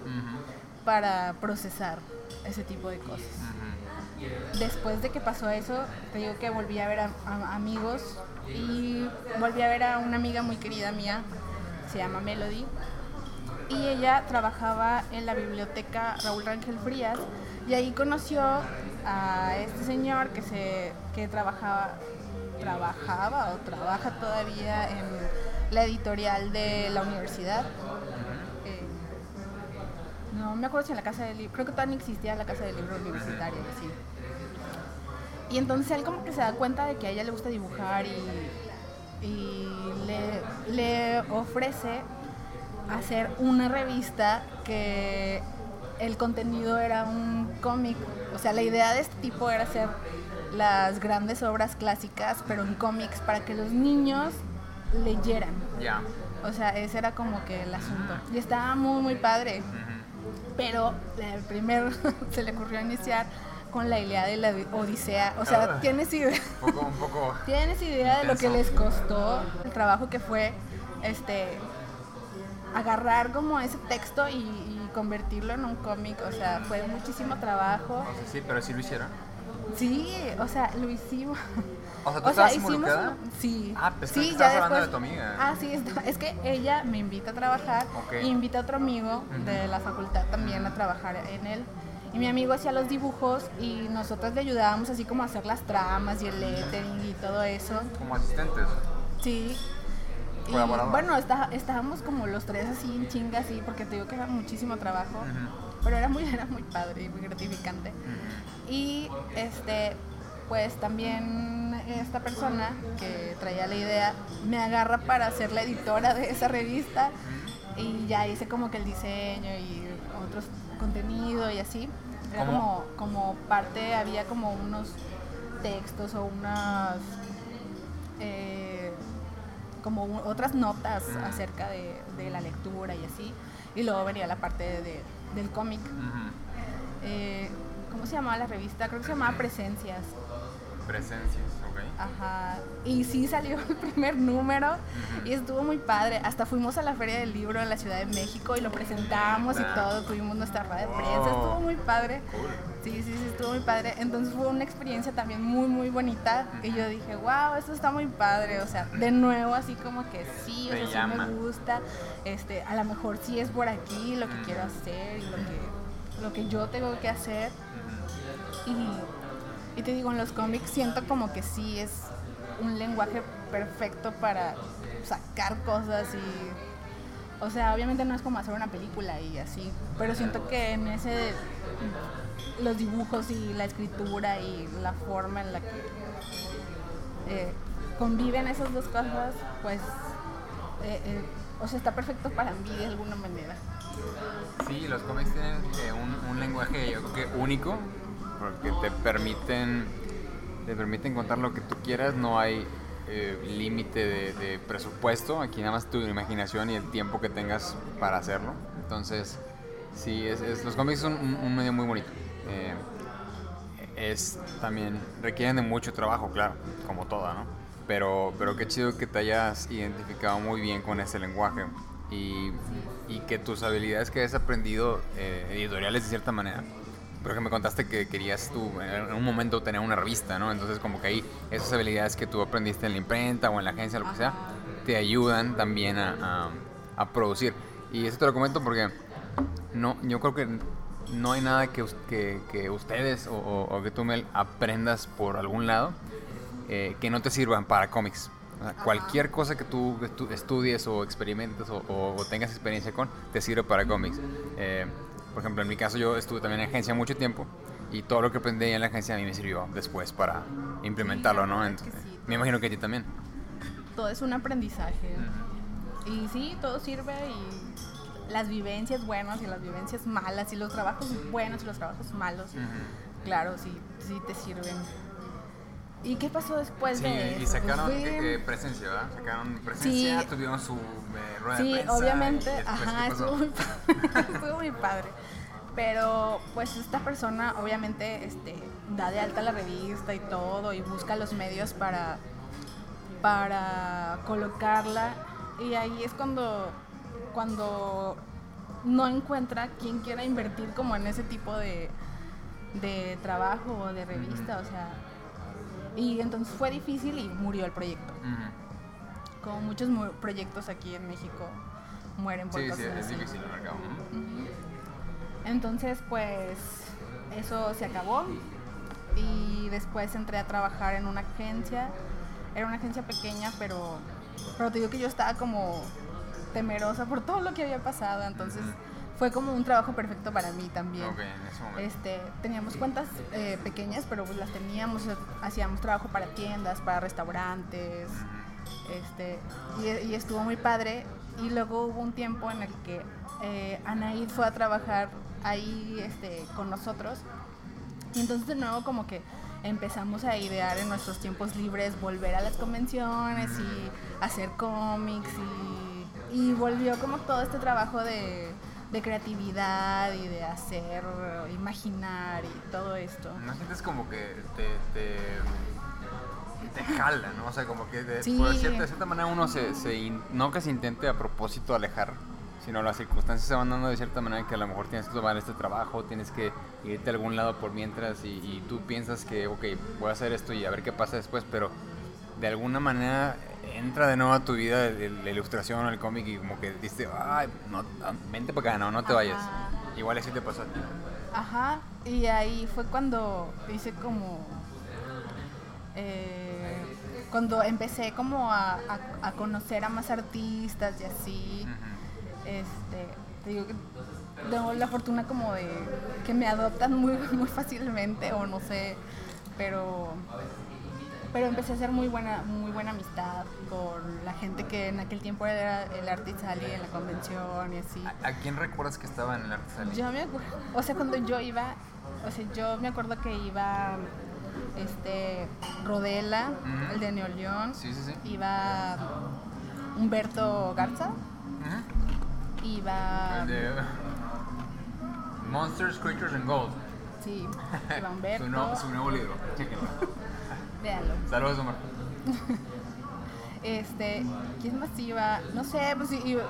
para procesar ese tipo de cosas. Después de que pasó eso, te digo que volví a ver a, amigos y volví a ver a una amiga muy querida mía, se llama Melody, y ella trabajaba en la biblioteca Raúl Rangel Frías y ahí conoció a este señor que se que trabajaba trabajaba o trabaja todavía en la editorial de la universidad no me acuerdo si en la casa del libro, creo que todavía no existía la casa del libro universitario, así. Y entonces él como que se da cuenta de que a ella le gusta dibujar y, y le, le ofrece hacer una revista que el contenido era un cómic. O sea, la idea de este tipo era hacer las grandes obras clásicas, pero en cómics, para que los niños leyeran. Ya. O sea, ese era como que el asunto. Y estaba muy, muy padre pero el primero se le ocurrió iniciar con la idea de la Odisea. O sea, ah. tienes idea. Un poco, un poco tienes idea de lo que les costó el trabajo que fue este agarrar como ese texto y, convertirlo en un cómic. O sea, fue muchísimo trabajo. Sí, pero sí lo hicieron. Sí, o sea, lo hicimos. O sea, ¿tú estabas involucrada? sí. Ah, pues sí, ya después, de tu amiga. Ah, sí, es que ella me invita a trabajar y invita a otro amigo de la facultad también a trabajar en él. Y mi amigo hacía los dibujos y nosotros le ayudábamos así como a hacer las tramas y el lettering y todo eso. ¿Como asistentes? Sí. Y, bueno, estábamos como los tres así en chinga, así, porque te digo que era muchísimo trabajo, pero era muy, era muy padre y muy gratificante. Y este, pues también esta persona que traía la idea me agarra para ser la editora de esa revista y ya hice como que el diseño y otros contenido y así. Era como, como parte, había como unos textos o unas eh, como otras notas acerca de, la lectura y así. Y luego venía la parte de, del cómic. Eh, ¿Cómo se llamaba la revista? Creo que se llamaba Presencias. Presencias, ok. Ajá. Y sí salió el primer número y estuvo muy padre. Hasta fuimos a la Feria del Libro en la Ciudad de México y lo presentamos y todo. Tuvimos nuestra rueda de prensa. Estuvo muy padre. Sí, sí, sí, estuvo muy padre. Entonces fue una experiencia también muy, muy bonita. Y yo dije, wow, esto está muy padre. O sea, de nuevo, así como que sí, o sea, sí me gusta. Este, a lo mejor sí es por aquí lo que quiero hacer y lo que, lo que yo tengo que hacer. Y y te digo, en los cómics siento como que sí es un lenguaje perfecto para sacar cosas y... O sea, obviamente no es como hacer una película y así, pero siento que en ese... Los dibujos y la escritura y la forma en la que eh, conviven esas dos cosas, pues... Eh, eh, o sea, está perfecto para mí de alguna manera. Sí, los cómics tienen un, un lenguaje yo creo que único porque te permiten, te permiten contar lo que tú quieras, no hay eh, límite de, presupuesto, aquí nada más tu imaginación y el tiempo que tengas para hacerlo. Entonces, sí, es, los cómics son un, medio muy bonito. Eh, es también, requieren de mucho trabajo, claro, como toda, ¿no? Pero, pero qué chido que te hayas identificado muy bien con ese lenguaje y, que tus habilidades que has aprendido eh, editoriales de cierta manera por ejemplo, me contaste que querías tú en un momento tener una revista, ¿no? Entonces como que ahí esas habilidades que tú aprendiste en la imprenta o en la agencia, lo que sea, te ayudan también a, a, producir. Y eso te lo comento porque no, yo creo que no hay nada que, que, que ustedes o, o, que tú, Mel, aprendas por algún lado eh, que no te sirvan para cómics. cualquier cosa que tú, estudies o experimentes o, o, tengas experiencia con, te sirve para cómics. Eh, por ejemplo, en mi caso yo estuve también en agencia mucho tiempo y todo lo que aprendí en la agencia a mí me sirvió después para implementarlo, ¿no? me imagino que a ti también. Todo es un aprendizaje. Y sí, todo sirve y las vivencias buenas y las vivencias malas y los trabajos buenos y los trabajos malos, claro, sí, sí te sirven. ¿Y qué pasó después Sí, de y eso? Pues sacaron eh, presencia, ¿verdad? Sacaron presencia, Sí. tuvieron su eh, rueda de Sí, prensa. obviamente, y después, ajá, estuvo muy, estuvo muy padre. Pero pues esta persona obviamente este, da de alta la revista y todo y busca los medios para, para colocarla y ahí es cuando, cuando no encuentra quien quiera invertir como en ese tipo de, de trabajo o de revista, o sea, y entonces fue difícil y murió el proyecto como muchos mu- proyectos aquí en México mueren por Sí, sí, es así. difícil el mercado. Entonces, pues eso se acabó y después entré a trabajar en una agencia. Era una agencia pequeña, pero, pero te digo que yo estaba como temerosa por todo lo que había pasado, entonces. Fue como un trabajo perfecto para mí también. Ok, en ese momento. Este, teníamos cuentas eh, pequeñas, pero pues las teníamos, eh, hacíamos trabajo para tiendas, para restaurantes, este, y, y estuvo muy padre. Y luego hubo un tiempo en el que eh, Anaid fue a trabajar ahí este, con nosotros. Y entonces de nuevo como que empezamos a idear en nuestros tiempos libres volver a las convenciones y hacer cómics y, y volvió como todo este trabajo de, de creatividad y de hacer, imaginar y todo esto. ¿No sientes como que te, te, te jala, ¿no? O sea, como que de, Sí. por cierta, de cierta manera uno se, se in- no que se intente a propósito alejar, sino las circunstancias se van dando de cierta manera que a lo mejor tienes que tomar este trabajo, tienes que irte a algún lado por mientras y, y tú piensas que, ok, voy a hacer esto y a ver qué pasa después, pero de alguna manera entra de nuevo a tu vida el- el- la ilustración o el cómic y como que dices, ay, no, ah, vente para acá, no, no te vayas. Igual así te pasó a ti. Ajá, y ahí fue cuando hice como... eh, cuando empecé como a, a- a conocer a más artistas y así, este, te digo que tengo la fortuna como de que me adoptan muy, muy fácilmente o no sé, pero pero empecé a hacer muy buena muy buena amistad con la gente que en aquel tiempo era el artista salí en la convención y así. ¿A, a quién recuerdas que estaba en el arte Salí? Yo me acuerdo, o sea, cuando yo iba, o sea, yo me acuerdo que iba este Rodela, el de Neo León, Sí, sí, sí. iba Humberto Garza, iba El de Monsters, Creatures and Gold. sí, iba Humberto, su, no- su nuevo libro. Chéquenlo. véanlo. Saludos, Omar. Este, ¿quién más iba? No sé, pues iba,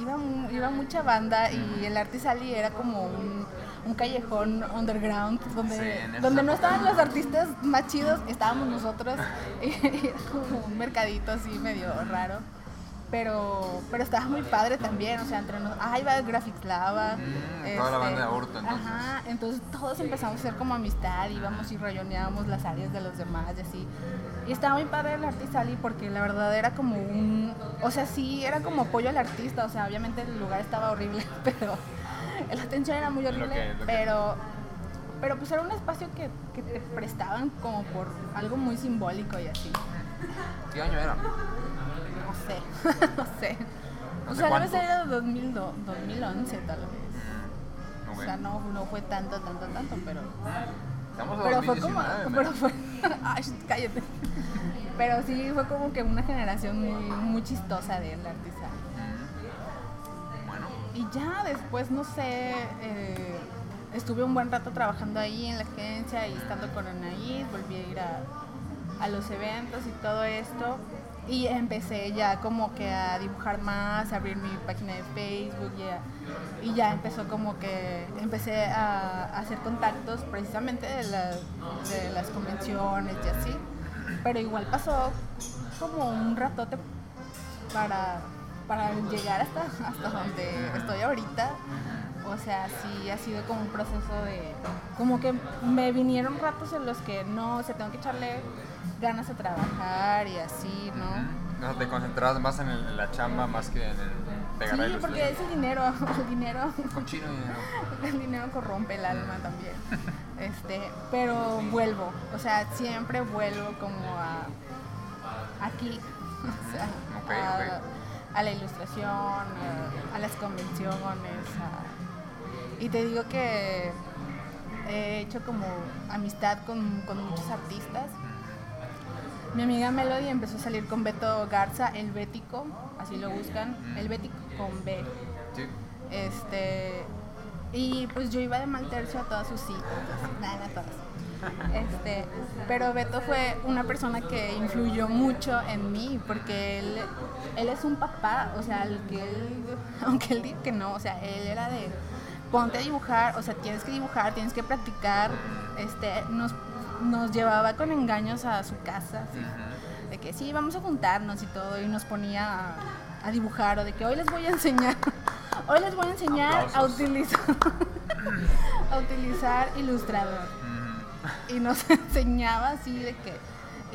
iba, iba mucha banda y el Arte Sali era como un, un callejón underground donde, Sí, en esa donde no estaban los artistas más chidos, estábamos nosotros. y era como un mercadito así medio raro. Pero, pero estaba muy padre también, o sea, entre nos, ah, iba Graphics Lava. Mm, toda la banda de Aborto, entonces. Ajá, entonces todos empezamos a hacer como amistad, íbamos y rayoneábamos las áreas de los demás y así. Y estaba muy padre el Artisali porque la verdad era como un, o sea, sí, era como apoyo al artista, o sea, obviamente el lugar estaba horrible, pero la atención era muy Lo horrible, que- lo que- pero pero pues era un espacio que, que te prestaban como por algo muy simbólico y así. ¿Qué año era? No sé, no sé. O sea, debe ser 2002, 2011 tal vez. O sea, no, no fue tanto, tanto, tanto, pero... Estamos Pero fue como... 2019, Pero fue... Ay, cállate. Pero sí, fue como que una generación muy, muy chistosa del artista. Mm. Bueno, Y ya después, no sé, eh, estuve un buen rato trabajando ahí en la agencia y estando con Anaís, volví a ir a, a los eventos y todo esto. Y empecé ya como que a dibujar más, a abrir mi página de Facebook y, a- y ya empezó como que empecé a, hacer contactos precisamente de, la- de las convenciones y así. Pero igual pasó como un ratote para, para llegar hasta, hasta donde estoy ahorita. O sea, sí ha sido como un proceso de... Como que me vinieron ratos en los que no, o sea, tengo que echarle ganas a trabajar y así, ¿no? Te concentrabas más en, el- en la chamba más que en el pegar Sí, porque es el dinero, el dinero, Cochino dinero. el dinero corrompe el alma también. Este, pero vuelvo, o sea, siempre vuelvo como a aquí, o sea, a, la ilustración, a, a las convenciones, a- y te digo que he hecho como amistad con, con muchos artistas mi amiga Melody empezó a salir con Beto Garza, el Bético, así lo buscan, el Bético con B. Sí. Este, y pues yo iba de mal tercio a todas sus citas, nada, a todas. Este, pero Beto fue una persona que influyó mucho en mí porque él, él es un papá, o sea, el que él, aunque él diga que no, o sea, él era de ponte a dibujar, o sea, tienes que dibujar, tienes que practicar, este, nos, nos llevaba con engaños a su casa, de que sí, vamos a juntarnos y todo, y nos ponía a, a dibujar, o de que hoy les voy a enseñar, hoy les voy a enseñar a utilizar, a utilizar ilustrador y nos enseñaba así de que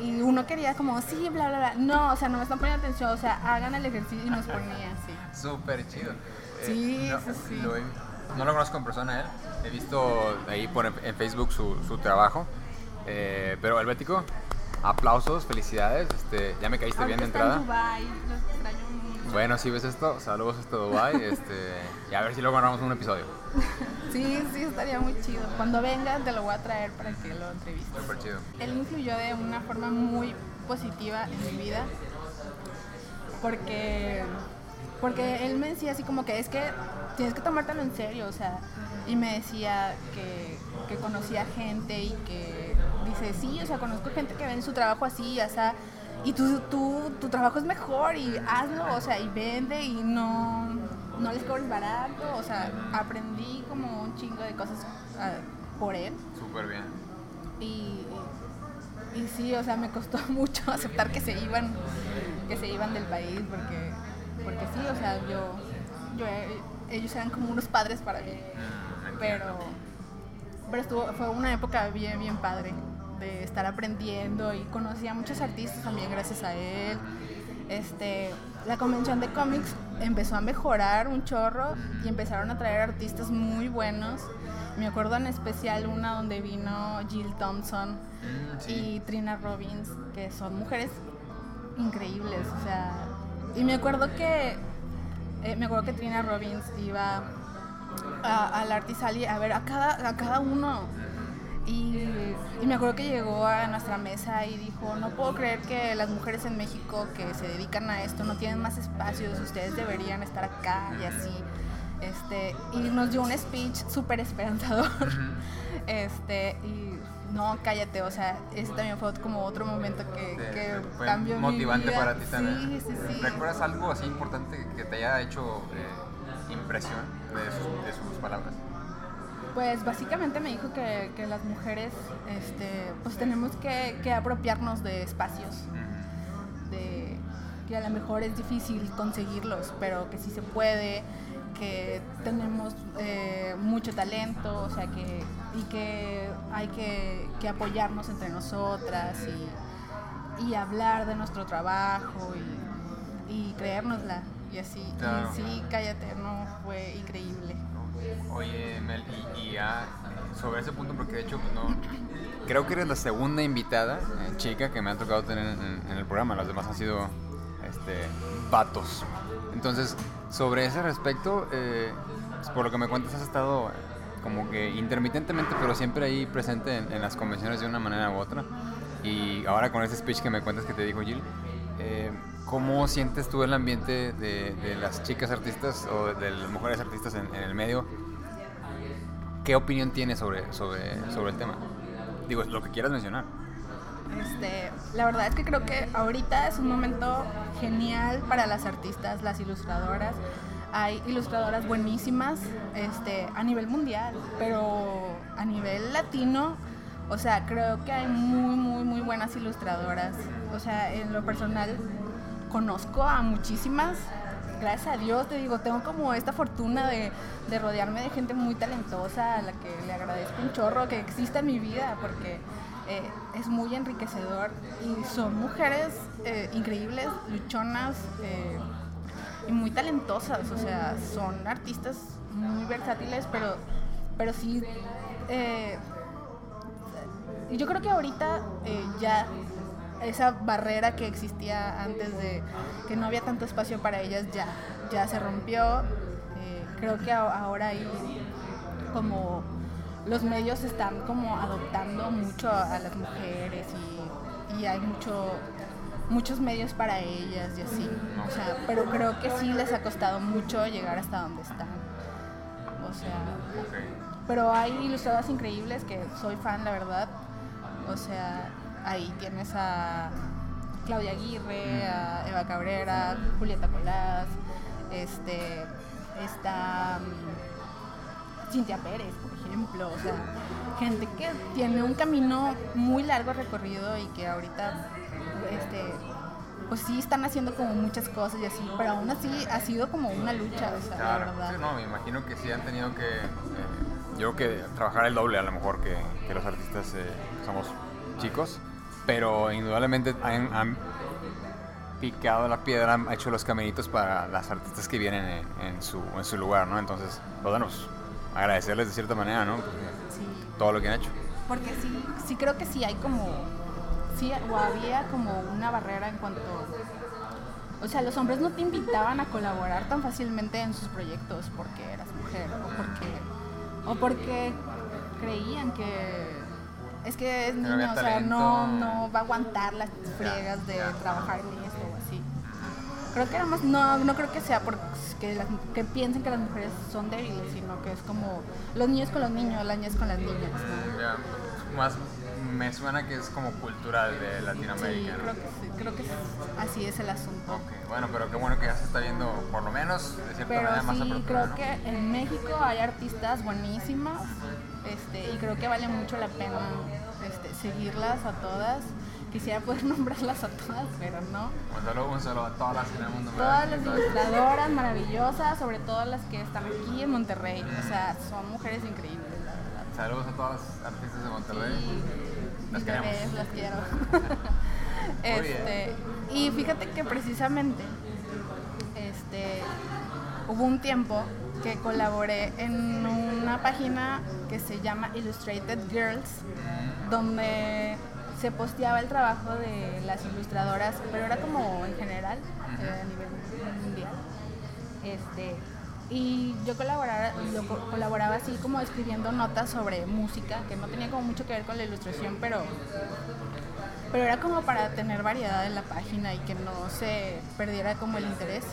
y uno quería como sí bla bla bla no o sea no me están poniendo atención o sea hagan el ejercicio y nos ponía así Súper chido. Eh, Sí, no, sí, sí. lo he- no lo conozco en persona él. He visto ahí por en Facebook su, su trabajo. Eh, pero Helvético, aplausos, felicidades. Este, ya me caíste bien de en entrada. Dubái, los extraño mucho. Bueno, si ves esto, saludos hasta Dubai. Este, y a ver si luego grabamos un episodio. sí sí estaría muy chido cuando vengas te lo voy a traer para que lo entrevistes Súper chido. él influyó de una forma muy positiva en mi vida porque porque él me decía así como que es que tienes que tomártelo en serio, o sea, y me decía que, que conocía gente y que dice, sí, o sea, conozco gente que ven su trabajo así, o sea, y tú, tú, tu trabajo es mejor y hazlo, o sea, y vende y no, no les cobres barato, o sea, aprendí como un chingo de cosas ah, por él. Súper bien. Y, y sí, o sea, me costó mucho aceptar que se iban, que se iban del país, porque, porque sí, o sea, yo, yo, ellos eran como unos padres para mí. Mm, Pero, pero estuvo, fue una época bien, bien padre de estar aprendiendo y conocí a muchos artistas también gracias a él. Este, la convención de cómics empezó a mejorar un chorro y empezaron a traer artistas muy buenos. Me acuerdo en especial una donde vino Jill Thompson Mm, sí. y Trina Robbins, que son mujeres increíbles, o sea, y me acuerdo que eh, me acuerdo que Trina Robbins iba a- al Artisali a ver a cada, a cada uno. Y, y me acuerdo que llegó a nuestra mesa y dijo, no puedo creer que las mujeres en México que se dedican a esto no tienen más espacios, ustedes deberían estar acá y así. Este, y nos dio un speech súper esperanzador. Este, y no, cállate, o sea, ese también fue como otro momento que, Te- que fue cambió mi motivante vida. para ti también. Sí, sí, sí. ¿Recuerdas algo así importante que te haya hecho eh, impresión de sus, de sus palabras? Pues básicamente me dijo que, que las mujeres este, pues tenemos que, que apropiarnos de espacios, de que a lo mejor es difícil conseguirlos, pero que sí se puede, que tenemos eh, mucho talento, o sea que y que hay que, que apoyarnos entre nosotras y, y hablar de nuestro trabajo y, y creérnosla y así. Claro. Y sí, cállate, no, fue increíble. Oye, Mel, y, y ya eh, sobre ese punto, porque de hecho, no. Creo que eres la segunda invitada, eh, chica, que me ha tocado tener en, el programa. Las demás han sido este, vatos. Entonces, sobre ese respecto, eh, pues, por lo que me cuentas, has estado como que intermitentemente, pero siempre ahí presente en, en las convenciones de una manera u otra. Y ahora con ese speech que me cuentas que te dijo Jill, eh, ¿cómo sientes tú el ambiente de, las chicas artistas o de, las mujeres artistas en, en el medio? ¿Qué opinión tienes sobre, sobre, sobre el tema? Digo, lo que quieras mencionar. Este, la verdad es que creo que ahorita es un momento genial para las artistas, las ilustradoras. Hay ilustradoras buenísimas este, a nivel mundial, pero a nivel latino, o sea, creo que hay muy, muy, muy buenas ilustradoras. O sea, en lo personal, conozco a muchísimas. Gracias a Dios, te digo, tengo como esta fortuna de, de rodearme de gente muy talentosa, a la que le agradezco un chorro que exista en mi vida, porque eh, es muy enriquecedor y son mujeres eh, increíbles, luchonas eh, y muy talentosas, o sea, son artistas muy versátiles, pero, pero sí, yo creo que ahorita ya esa barrera que existía antes de que no había tanto espacio para ellas ya, ya se rompió. Eh, creo que ahora hay como los medios están como adoptando mucho a, las mujeres y hay mucho muchos medios para ellas y así. O sea, pero creo que sí les ha costado mucho llegar hasta donde están. O sea, pero hay ilustradoras increíbles que soy fan, la verdad. O sea, ahí tienes a Claudia Aguirre, a Eva Cabrera, Julieta Colás, este, está mm, Cintia Pérez, por ejemplo. O sea, gente que tiene un camino muy largo recorrido y que ahorita este, pues sí están haciendo como muchas cosas y así, pero aún así ha sido como una lucha, o sea, la verdad. no, me imagino que sí han tenido que, eh, yo creo que trabajar el doble a lo mejor que, que los artistas eh, somos chicos, pero indudablemente han, picado la piedra, han hecho los caminitos para las artistas que vienen en, su, en su lugar, ¿no? Entonces, pues bueno, pues, agradecerles de cierta manera, ¿no? Todo lo que han hecho. Porque sí, sí creo que sí hay como sí, o había como una barrera en cuanto... O sea, los hombres no te invitaban a colaborar tan fácilmente en sus proyectos porque eras mujer o porque, o porque creían que es que es niño, o sea, no, no va a aguantar las friegas de trabajar en esto o así. Creo que era más, no, no creo que sea porque que, que piensen que las mujeres son débiles, sino que es como los niños con los niños, las niñas con las niñas. Más me suena que es como cultural de Latinoamérica. Sí, creo que, sí, creo que así es el asunto. Ok, bueno, pero qué bueno que ya se está viendo, por lo menos, de cierta pero manera, más sí, creo que en México hay artistas buenísimas este, y creo que vale mucho la pena este, seguirlas a todas. Quisiera poder nombrarlas a todas, pero no. Un saludo, un saludo a todas las que mundo. Todas las ilustradoras maravillosas, sobre todo las que están aquí en Monterrey. O sea, son mujeres increíbles. Saludos a todas las artistas de Monterrey. Sí, las las quiero. este, y fíjate que precisamente este, hubo un tiempo que colaboré en una página que se llama Illustrated Girls, donde se posteaba el trabajo de las ilustradoras, pero era como en general, eh, a nivel mundial. Este, y yo colaboraba, colaboraba así como escribiendo notas sobre música, que no tenía como mucho que ver con la ilustración, pero, pero era como para tener variedad en la página y que no se perdiera como el interés.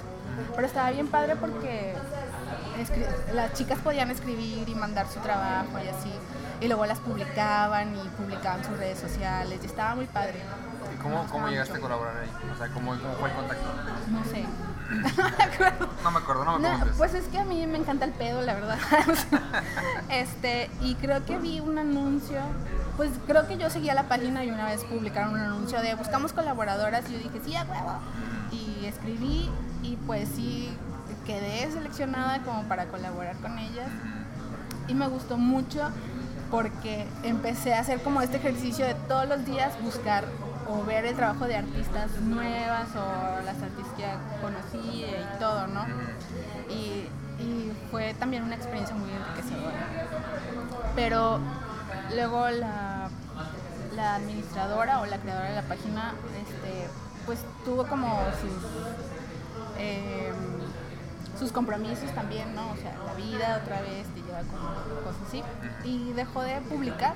Pero estaba bien padre porque las chicas podían escribir y mandar su trabajo y así, y luego las publicaban y publicaban sus redes sociales, y estaba muy padre. ¿Y cómo, cómo llegaste a colaborar ahí? O sea, ¿cómo, ¿cómo fue el contacto? No sé, no me acuerdo, no me acuerdo. pues es que a mí me encanta el pedo, la verdad. este, y creo que vi un anuncio, pues creo que yo seguía la página y una vez publicaron un anuncio de buscamos colaboradoras y yo dije, sí, a huevo. Y escribí y pues sí quedé seleccionada como para colaborar con ellas. Y me gustó mucho porque empecé a hacer como este ejercicio de todos los días buscar o ver el trabajo de artistas nuevas o las artistas que conocí y todo, ¿no? Y, fue también una experiencia muy enriquecedora. Pero luego la, la administradora o la creadora de la página, este, pues tuvo como sus, em, sus compromisos también, ¿no? O sea, la vida otra vez te lleva como cosas así. Y dejó de publicar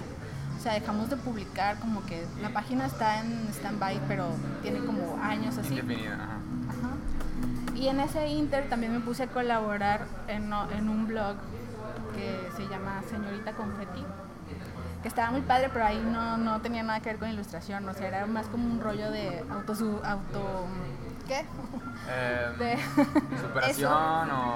o sea, dejamos de publicar, como que la página está en stand-by, pero tiene como años así. Ajá. Y en ese inter también me puse a colaborar en, en un blog que se llama Señorita Confetti, que estaba muy padre, pero ahí no, no tenía nada que ver con ilustración, o sea, era más como un rollo de auto... auto ¿Qué? Eh, de superación o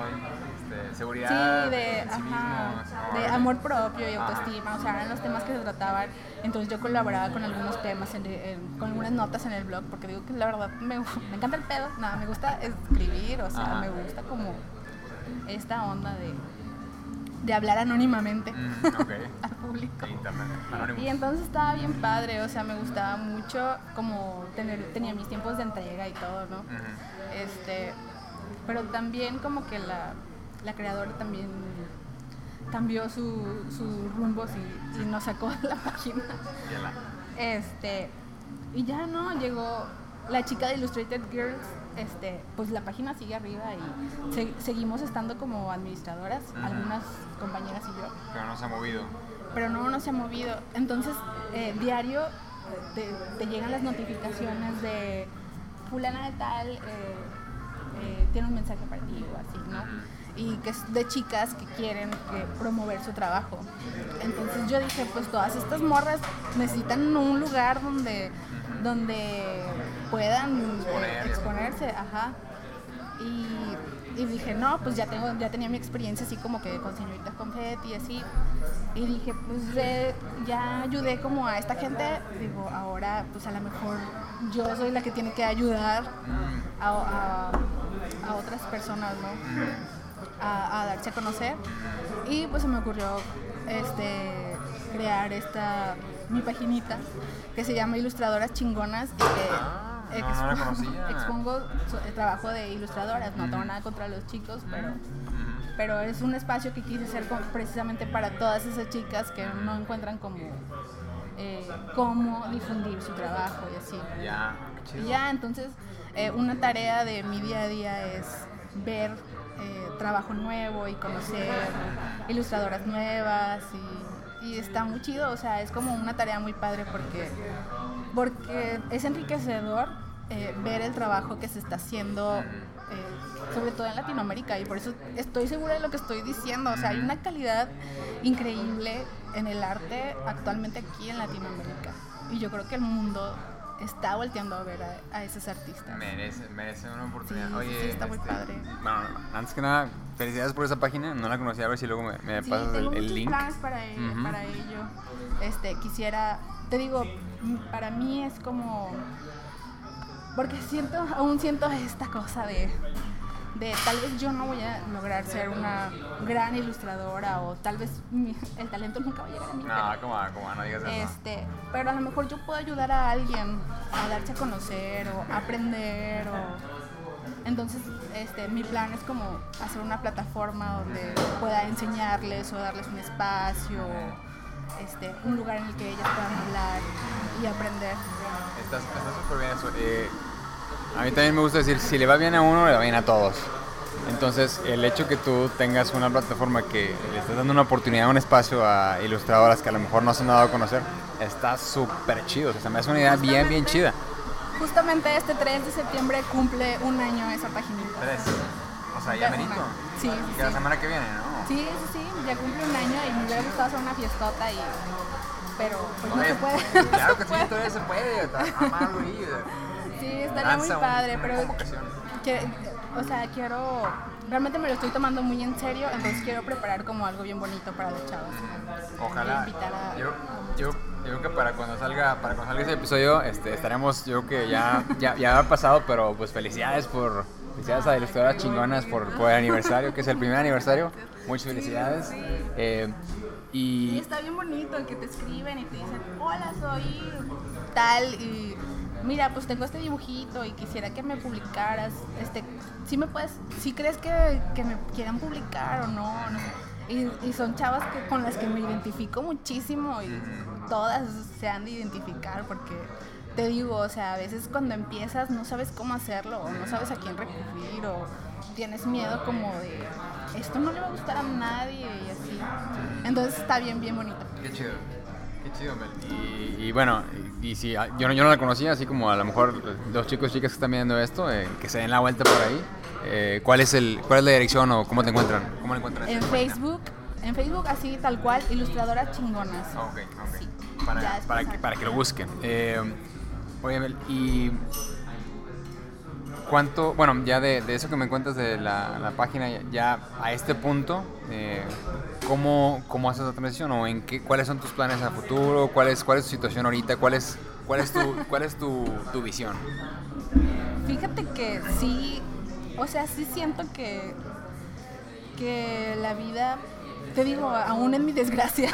de seguridad, sí, de, de amor propio y autoestima, o sea, eran los temas que se trataban. Entonces yo colaboraba con algunos temas, con algunas notas en el blog, porque digo que la verdad me, me encanta el pedo, nada, me gusta escribir, o sea, me gusta como esta onda de, de hablar anónimamente mm, al público. Y entonces estaba bien padre, o sea, me gustaba mucho como tener, tenía mis tiempos de entrega y todo, ¿no? Este, pero también como que la la creadora también cambió su, su rumbo y, nos sacó de la página. Este, y ya no, llegó la chica de Illustrated Girls, este, pues la página sigue arriba y seguimos estando como administradoras, algunas compañeras y yo. Pero no se ha movido. Pero no, no se ha movido. Entonces, eh, diario te, te llegan las notificaciones de fulana de tal eh, eh, tiene un mensaje para ti o así, ¿no? Y que es de chicas que quieren que promover su trabajo. Entonces yo dije, pues todas estas morras necesitan un lugar donde, donde puedan Exponer. exponerse, ajá. Y, y dije, no, pues ya tengo, ya tenía mi experiencia así como que con señoritas confetti y así. Y dije, pues de- ya ayudé como a esta gente, digo, ahora pues a lo mejor yo soy la que tiene que ayudar a, a- a otras personas, ¿no? A, a darse a conocer. Y pues se me ocurrió este crear esta mi paginita que se llama Ilustradoras Chingonas y que Ah, no, no la expo- conocía. expongo el trabajo de ilustradoras. No tengo nada contra los chicos, pero pero es un espacio que quise hacer con- precisamente para todas esas chicas que no encuentran como eh, cómo difundir su trabajo y así. Ya, entonces, eh, una tarea de mi día a día es ver eh, trabajo nuevo y conocer ilustradoras nuevas y, y está muy chido, o sea, es como una tarea muy padre porque, porque es enriquecedor eh, ver el trabajo que se está haciendo, eh, sobre todo en Latinoamérica, y por eso estoy segura de lo que estoy diciendo, o sea, hay una calidad increíble en el arte actualmente aquí en Latinoamérica, y yo creo que el mundo está volteando a ver a, a esos artistas. Merece, merece una oportunidad. Sí, Oye, sí, está muy este, padre. Bueno, antes que nada, felicidades por esa página. No la conocía, a ver si luego me, me Sí, pasas tengo el, link. planes para, e- para ello. Este, quisiera, te digo, para mí es como, porque siento, aún siento esta cosa de, de tal vez yo no voy a lograr ser una gran ilustradora o tal vez mi- el talento nunca va a llegar a mí. No, como, como, no digas eso. Este, pero a lo mejor yo puedo ayudar a alguien a darse a conocer o aprender o entonces este mi plan es como hacer una plataforma donde pueda enseñarles o darles un espacio, este, un lugar en el que ellas puedan hablar y aprender. Estás está súper bien eso. Eh, a mí también me gusta decir, si le va bien a uno, le va bien a todos. Entonces, el hecho que tú tengas una plataforma que le estás dando una oportunidad, un espacio a ilustradoras que a lo mejor no se han dado a conocer, está súper chido. O sea, me hace una idea bien, bien chida. Justamente este 3 de septiembre cumple un año esa paginita. Tres. O sea, ya merito. Sí, sí, Que la semana que viene, ¿no? Sí, sí, sí, ya cumple un año y me hubiera gustado hacer una fiestota y pero pues no se puede. Claro que sí, todavía se puede. Está ahí. Sí, estaría muy padre, una pero convocación. que, o sea, quiero realmente me lo estoy tomando muy en serio, entonces quiero preparar como algo bien bonito para los chavos. Ojalá. A- Yo, yo, yo creo que para cuando salga, para cuando salga ese episodio, este, estaremos, yo creo que ya, ya, ya ha pasado, pero pues felicidades por, felicidades a Ilustradoras Chingonas por, por el aniversario, que es el primer aniversario. Muchas felicidades. Eh, Y y está bien bonito que te escriben y te dicen, hola, soy tal y mira, pues tengo este dibujito y quisiera que me publicaras, este, si me puedes, si crees que, que me quieran publicar o no, no y son chavas que, con las que me identifico muchísimo y todas se han de identificar porque te digo, o sea, a veces cuando empiezas no sabes cómo hacerlo o no sabes a quién recurrir o tienes miedo como de esto no le va a gustar a nadie y así. Entonces está bien, bien bonito. Qué chido. Chido, Mel. Y, y bueno, y, si ah, yo, no- yo no la conocía, así como a lo mejor los chicos y chicas que están viendo esto, eh, que se den la vuelta por ahí. eh, ¿cuál, es el, ¿Cuál es la dirección o cómo te encuentran? ¿Cómo la encuentran? En Facebook, en Facebook así tal cual, ilustradoras chingonas. Ah, Ok, ok. Sí. Para, que, para que lo busquen. Eh, oye, Mel, y cuánto, bueno, ya de, de eso que me cuentas de la, la página, ya a este punto, eh, ¿cómo, ¿cómo haces la transición? ¿O en qué, cuáles son tus planes a futuro? ¿Cuál es, cuál es tu situación ahorita? ¿Cuál es, cuál es, tu, tu visión? Fíjate que sí, o sea, sí siento que, que la vida, te digo, aún en mi desgracia,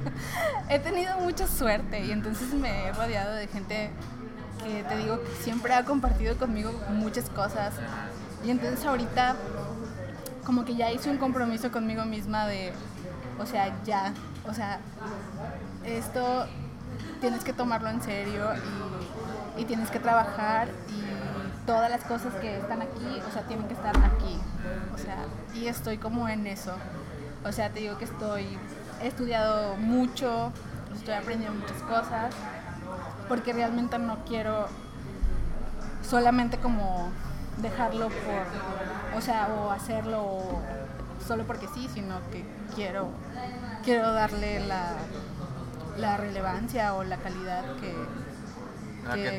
he tenido mucha suerte y entonces me he rodeado de gente que te digo que siempre ha compartido conmigo muchas cosas. Y entonces ahorita como que ya hice un compromiso conmigo misma de, o sea, ya, o sea, esto tienes que tomarlo en serio y, tienes que trabajar y todas las cosas que están aquí, o sea, tienen que estar aquí. O sea, y estoy como en eso. O sea, te digo que estoy, he estudiado mucho, estoy aprendiendo muchas cosas porque realmente no quiero solamente como dejarlo por, o sea, o hacerlo solo porque sí, sino que quiero, quiero darle la, la relevancia o la calidad que,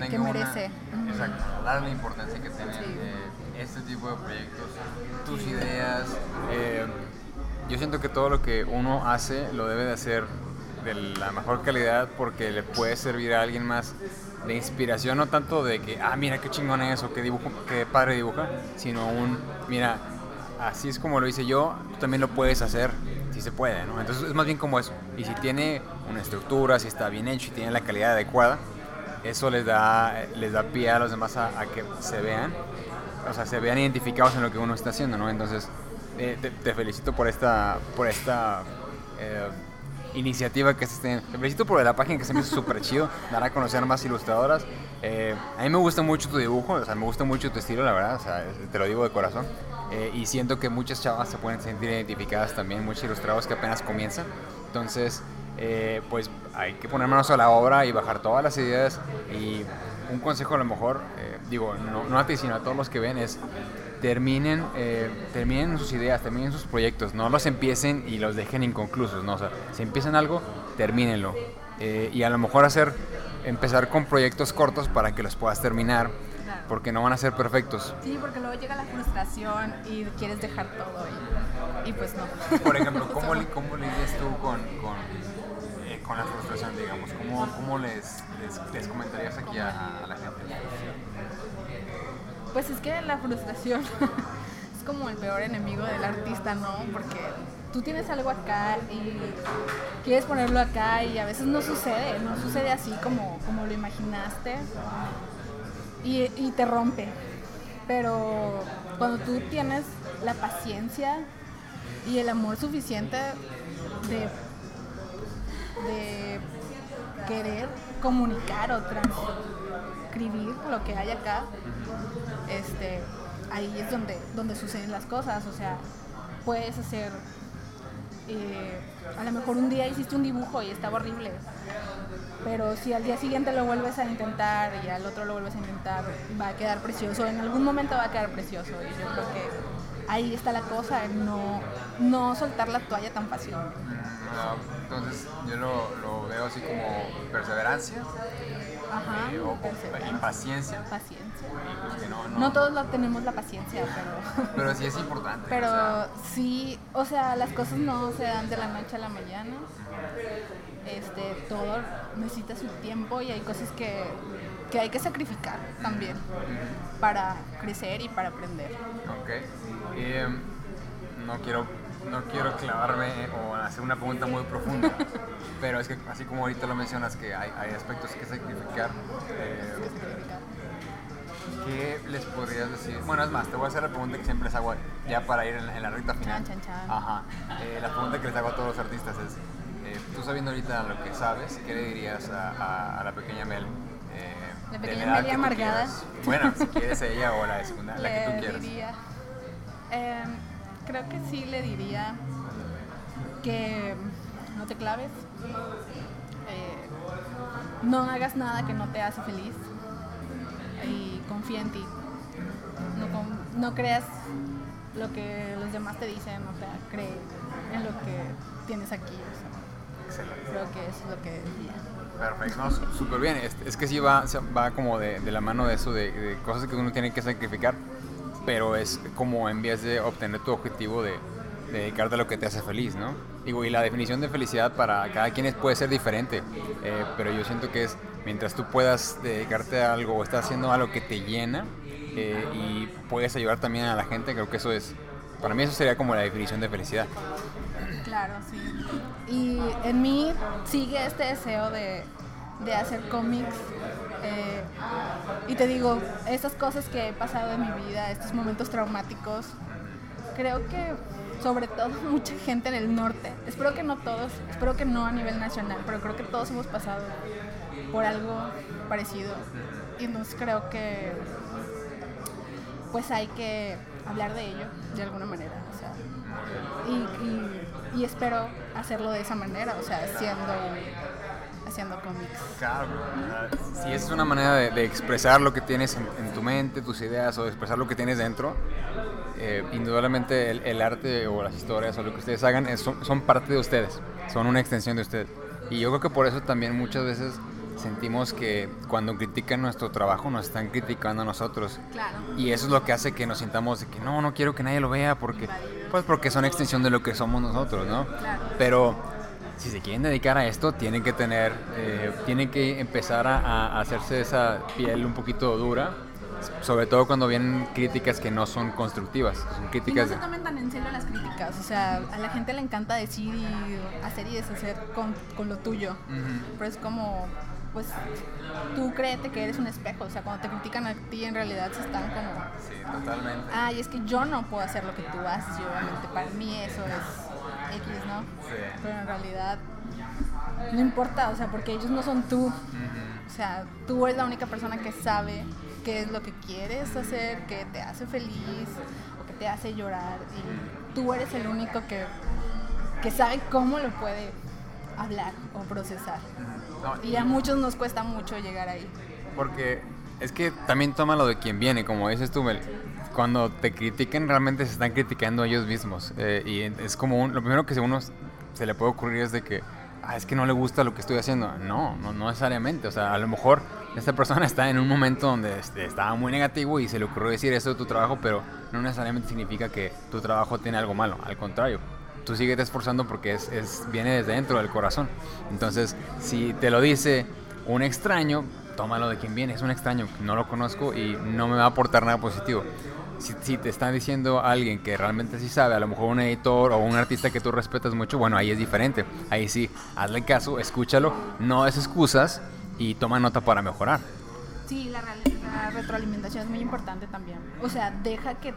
que, merece. Exacto, darle la importancia que tienen Sí. eh, este tipo de proyectos, tus ideas. eh, yo siento que todo lo que uno hace lo debe de hacer de la mejor calidad porque le puede servir a alguien más de inspiración, no tanto de que, ah, mira qué chingón es o qué, dibujo, qué padre dibuja, sino un, mira, así es como lo hice yo, tú también lo puedes hacer, si se puede, ¿no? Entonces es más bien como eso. Y si tiene una estructura, si está bien hecho y tiene la calidad adecuada, eso les da, les da pie a los demás a, que se vean, o sea, se vean identificados en lo que uno está haciendo, ¿no? Entonces, eh, te, te felicito por esta, por esta eh, iniciativa que se estén. Felicito por la página que se me hizo súper chido, dar a conocer más ilustradoras. Eh, a mí me gusta mucho tu dibujo, o sea, me gusta mucho tu estilo, la verdad, o sea, te lo digo de corazón. Eh, y siento que muchas chavas se pueden sentir identificadas también, muchos ilustrados que apenas comienzan. Entonces, eh, pues hay que poner manos a la obra y bajar todas las ideas. Y un consejo a lo mejor, eh, digo, no, no a ti, sino a todos los que ven, es terminen, eh, terminen sus ideas, terminen sus proyectos, no los empiecen y los dejen inconclusos, ¿no? O sea, si empiezan algo, termínenlo. Eh, y a lo mejor hacer, empezar con proyectos cortos para que los puedas terminar, Claro. porque no van a ser perfectos. Sí, porque luego llega la frustración y quieres dejar todo y, y pues no. Por ejemplo, ¿cómo, li- cómo lidias tú con, con, eh, con la frustración, digamos? ¿Cómo, cómo les, les, les comentarías aquí a, a la gente? Pues es que la frustración es como el peor enemigo del artista, ¿no? Porque tú tienes algo acá y quieres ponerlo acá y a veces no sucede, no sucede así como, como lo imaginaste y, y te rompe. Pero cuando tú tienes la paciencia y el amor suficiente de, de querer comunicar o transcribir lo que hay acá, este, ahí es donde, donde suceden las cosas. O sea, puedes hacer, eh, a lo mejor un día hiciste un dibujo y estaba horrible, pero si al día siguiente lo vuelves a intentar y al otro lo vuelves a intentar, va a quedar precioso. En algún momento va a quedar precioso y yo creo que ahí está la cosa, no, no soltar la toalla tan fácil. Ah, entonces, yo lo, lo veo así como perseverancia Ajá, eh, o, impaciencia. paciencia. pues no, no- No todos lo tenemos la paciencia, pero... Pero sí es importante. o Pero sea, sí, o sea, las cosas no se dan de la noche a la mañana. Este, todo necesita su tiempo y hay cosas que, que hay que sacrificar también para crecer y para aprender. Ok. Eh, no quiero no quiero clavarme o hacer una pregunta muy profunda, pero es que así como ahorita lo mencionas que hay, hay aspectos que sacrificar, eh, ¿qué les podrías decir? Bueno, es más, te voy a hacer la pregunta que siempre les hago ya para ir en, la- en la recta final. Chan, chan, chan. Ajá. Eh, la pregunta que les hago a todos los artistas es, eh, tú sabiendo ahorita lo que sabes, ¿qué le dirías a, a- a la pequeña Mel? eh, La pequeña Mel amargada. Bueno, si quieres ella o la de segunda, la que tú quieras. diría, em, creo que sí le diría que no te claves, eh, no hagas nada que no te hace feliz y confía en ti. No, con- no creas lo que los demás te dicen, o sea, cree en lo que tienes aquí. o sea, Excelente. creo que eso es lo que diría. Perfecto, no, súper bien. Es, es que sí va, va como de, de la mano de eso, de, de cosas que uno tiene que sacrificar, pero es como en vez de obtener tu objetivo de, de dedicarte a lo que te hace feliz, ¿no? Digo, y la definición de felicidad para cada quien puede ser diferente, eh, pero yo siento que es mientras tú puedas dedicarte a algo o estás haciendo algo que te llena eh, y puedes ayudar también a la gente, creo que eso es, para mí eso sería como la definición de felicidad. Claro, sí. Y en mí sigue este deseo de, de hacer cómics. eh, y te digo, estas cosas que he pasado en mi vida, estos momentos traumáticos, creo que sobre todo mucha gente en el norte, espero que no todos, espero que no a nivel nacional, pero creo que todos hemos pasado por algo parecido. Y entonces creo que pues hay que hablar de ello de alguna manera. O sea, y, y- y espero hacerlo de esa manera, o sea, haciendo, haciendo cómics. Claro, si es una manera de, expresar lo que tienes en, tu mente, tus ideas, o expresar lo que tienes dentro, eh, indudablemente el, arte o las historias o lo que ustedes hagan son, son parte de ustedes, son una extensión de ustedes. Y yo creo que por eso también muchas veces sentimos que cuando critican nuestro trabajo nos están criticando a nosotros. Claro. Y eso es lo que hace que nos sintamos de que no, no quiero que nadie lo vea porque pues porque son extensión de lo que somos nosotros, ¿no? Claro. Pero si se quieren dedicar a esto, tienen que tener, eh, tienen que empezar a, hacerse esa piel un poquito dura, sobre todo cuando vienen críticas que no son constructivas, son críticas. Y no se tomen tan en serio las críticas, o sea, a la gente le encanta decir y hacer y deshacer con, con lo tuyo, pero es como, pues tú créete que eres un espejo, o sea, cuando te critican a ti en realidad se están como... Sí, totalmente. Ay, es que yo no puedo hacer lo que tú haces y obviamente para mí eso es X, ¿no? Sí. Pero en realidad no importa, o sea, porque ellos no son tú. O sea, tú eres la única persona que sabe qué es lo que quieres hacer, que te hace feliz o que te hace llorar. Y tú eres el único que, que sabe cómo lo puede hablar o procesar. y a muchos nos cuesta mucho llegar ahí. Porque es que también toma lo de quien viene, como dices tú, Mel cuando te critiquen realmente se están criticando ellos mismos. Eh, y es como lo primero que a uno se le puede ocurrir es de que, ah, es que no le gusta lo que estoy haciendo. No, no, no necesariamente. O sea, a lo mejor esta persona está en un momento donde este, estaba muy negativo y se le ocurrió decir eso de tu trabajo, pero no necesariamente significa que tu trabajo tiene algo malo. Al contrario, tú sigues esforzando porque es, es, viene desde dentro del corazón. Entonces, si te lo dice un extraño, tómalo de quien viene. Es un extraño, no lo conozco y no me va a aportar nada positivo si, te está diciendo alguien que realmente sí sabe, a lo mejor un editor o un artista que tú respetas mucho, bueno, ahí es diferente. Ahí sí, hazle caso, escúchalo, no es excusas y toma nota para mejorar. Sí, la, retroalimentación es muy importante también. O sea, deja que,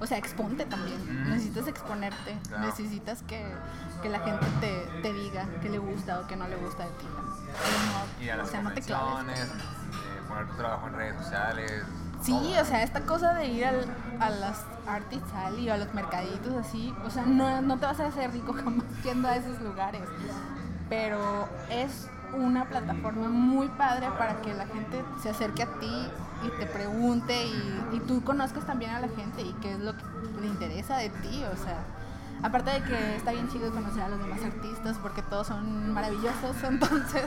o sea, exponte también. Necesitas exponerte, necesitas que, que, la gente te, te, diga que le gusta o que no le gusta de ti. O sea, no te claves. Eh, poner tu trabajo en redes sociales, Sí, o sea, esta cosa de ir al, a las artisal y a los mercaditos así, o sea, no, no te vas a hacer rico jamás yendo a esos lugares, pero es una plataforma muy padre para que la gente se acerque a ti y te pregunte y, y tú conozcas también a la gente y qué es lo que le interesa de ti, o sea, aparte de que está bien chido conocer a los demás artistas porque todos son maravillosos, entonces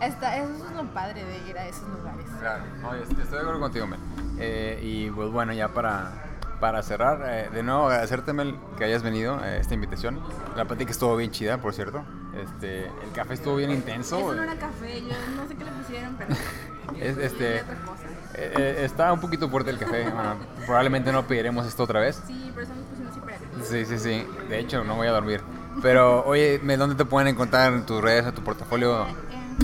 Está, eso es lo padre de ir a esos lugares. Claro, estoy de acuerdo contigo, Mel. Eh, y pues bueno, ya para, para cerrar, eh, de nuevo agradecerte, Mel, que hayas venido a esta invitación. La plática estuvo bien chida, por cierto. Este, el café estuvo bien intenso. Eso no era café, yo no sé qué le pusieron, pero. es, este, eh, está un poquito fuerte el café. probablemente no pediremos esto otra vez. Sí, pero hiperactivos. Sí, sí, sí. De hecho, no voy a dormir. Pero, oye, ¿dónde te pueden encontrar en tus redes, en tu portafolio?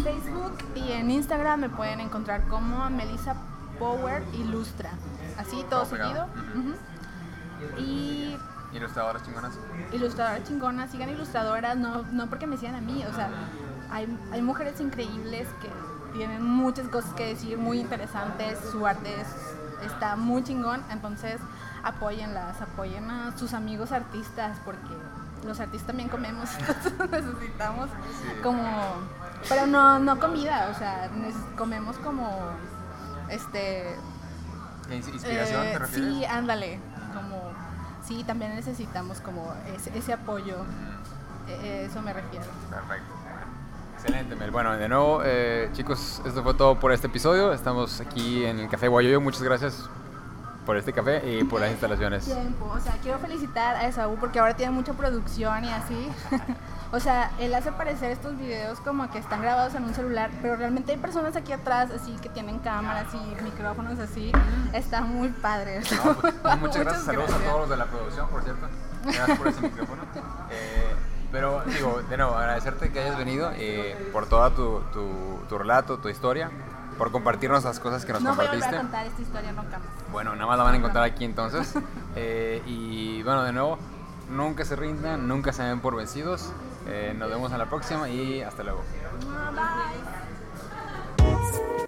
Facebook y en Instagram me pueden encontrar como Melissa Power Ilustra. Así, todo seguido. Y ¿Ilustradoras chingonas? Ilustradoras chingonas, sigan ilustradoras, no, no porque me sigan a mí, o sea, hay, hay mujeres increíbles que tienen muchas cosas que decir, muy interesantes, su arte está muy chingón, entonces apóyenlas, apoyen a sus amigos artistas, porque los artistas también comemos, necesitamos como pero no, no comida, o sea, comemos como, este... ¿Inspiración te eh, refieres? Sí, ándale, como, sí, también necesitamos como ese, ese apoyo, e, e, eso me refiero. Perfecto. Excelente, Mel. Bueno, de nuevo, eh, chicos, esto fue todo por este episodio. Estamos aquí en el Café Guayoyo. Muchas gracias por este café y por las instalaciones. Tiempo. O sea, quiero felicitar a Esaú porque ahora tiene mucha producción y así. O sea, él hace parecer estos videos como que están grabados en un celular, pero realmente hay personas aquí atrás así que tienen cámaras y micrófonos así. Está muy padre. Pues, pues, muchas, gracias, saludos a todos los de la producción, por cierto. Gracias por ese micrófono. Eh, pero digo, de nuevo, agradecerte que hayas venido eh, por todo tu, tu, tu, relato, tu historia, por compartirnos las cosas que nos compartiste. No voy a contar esta historia nunca más. Bueno, nada más la van a encontrar aquí entonces. Eh, y bueno, de nuevo, nunca se rindan, nunca se den por vencidos. Eh, nos vemos en la próxima y hasta luego. Bye.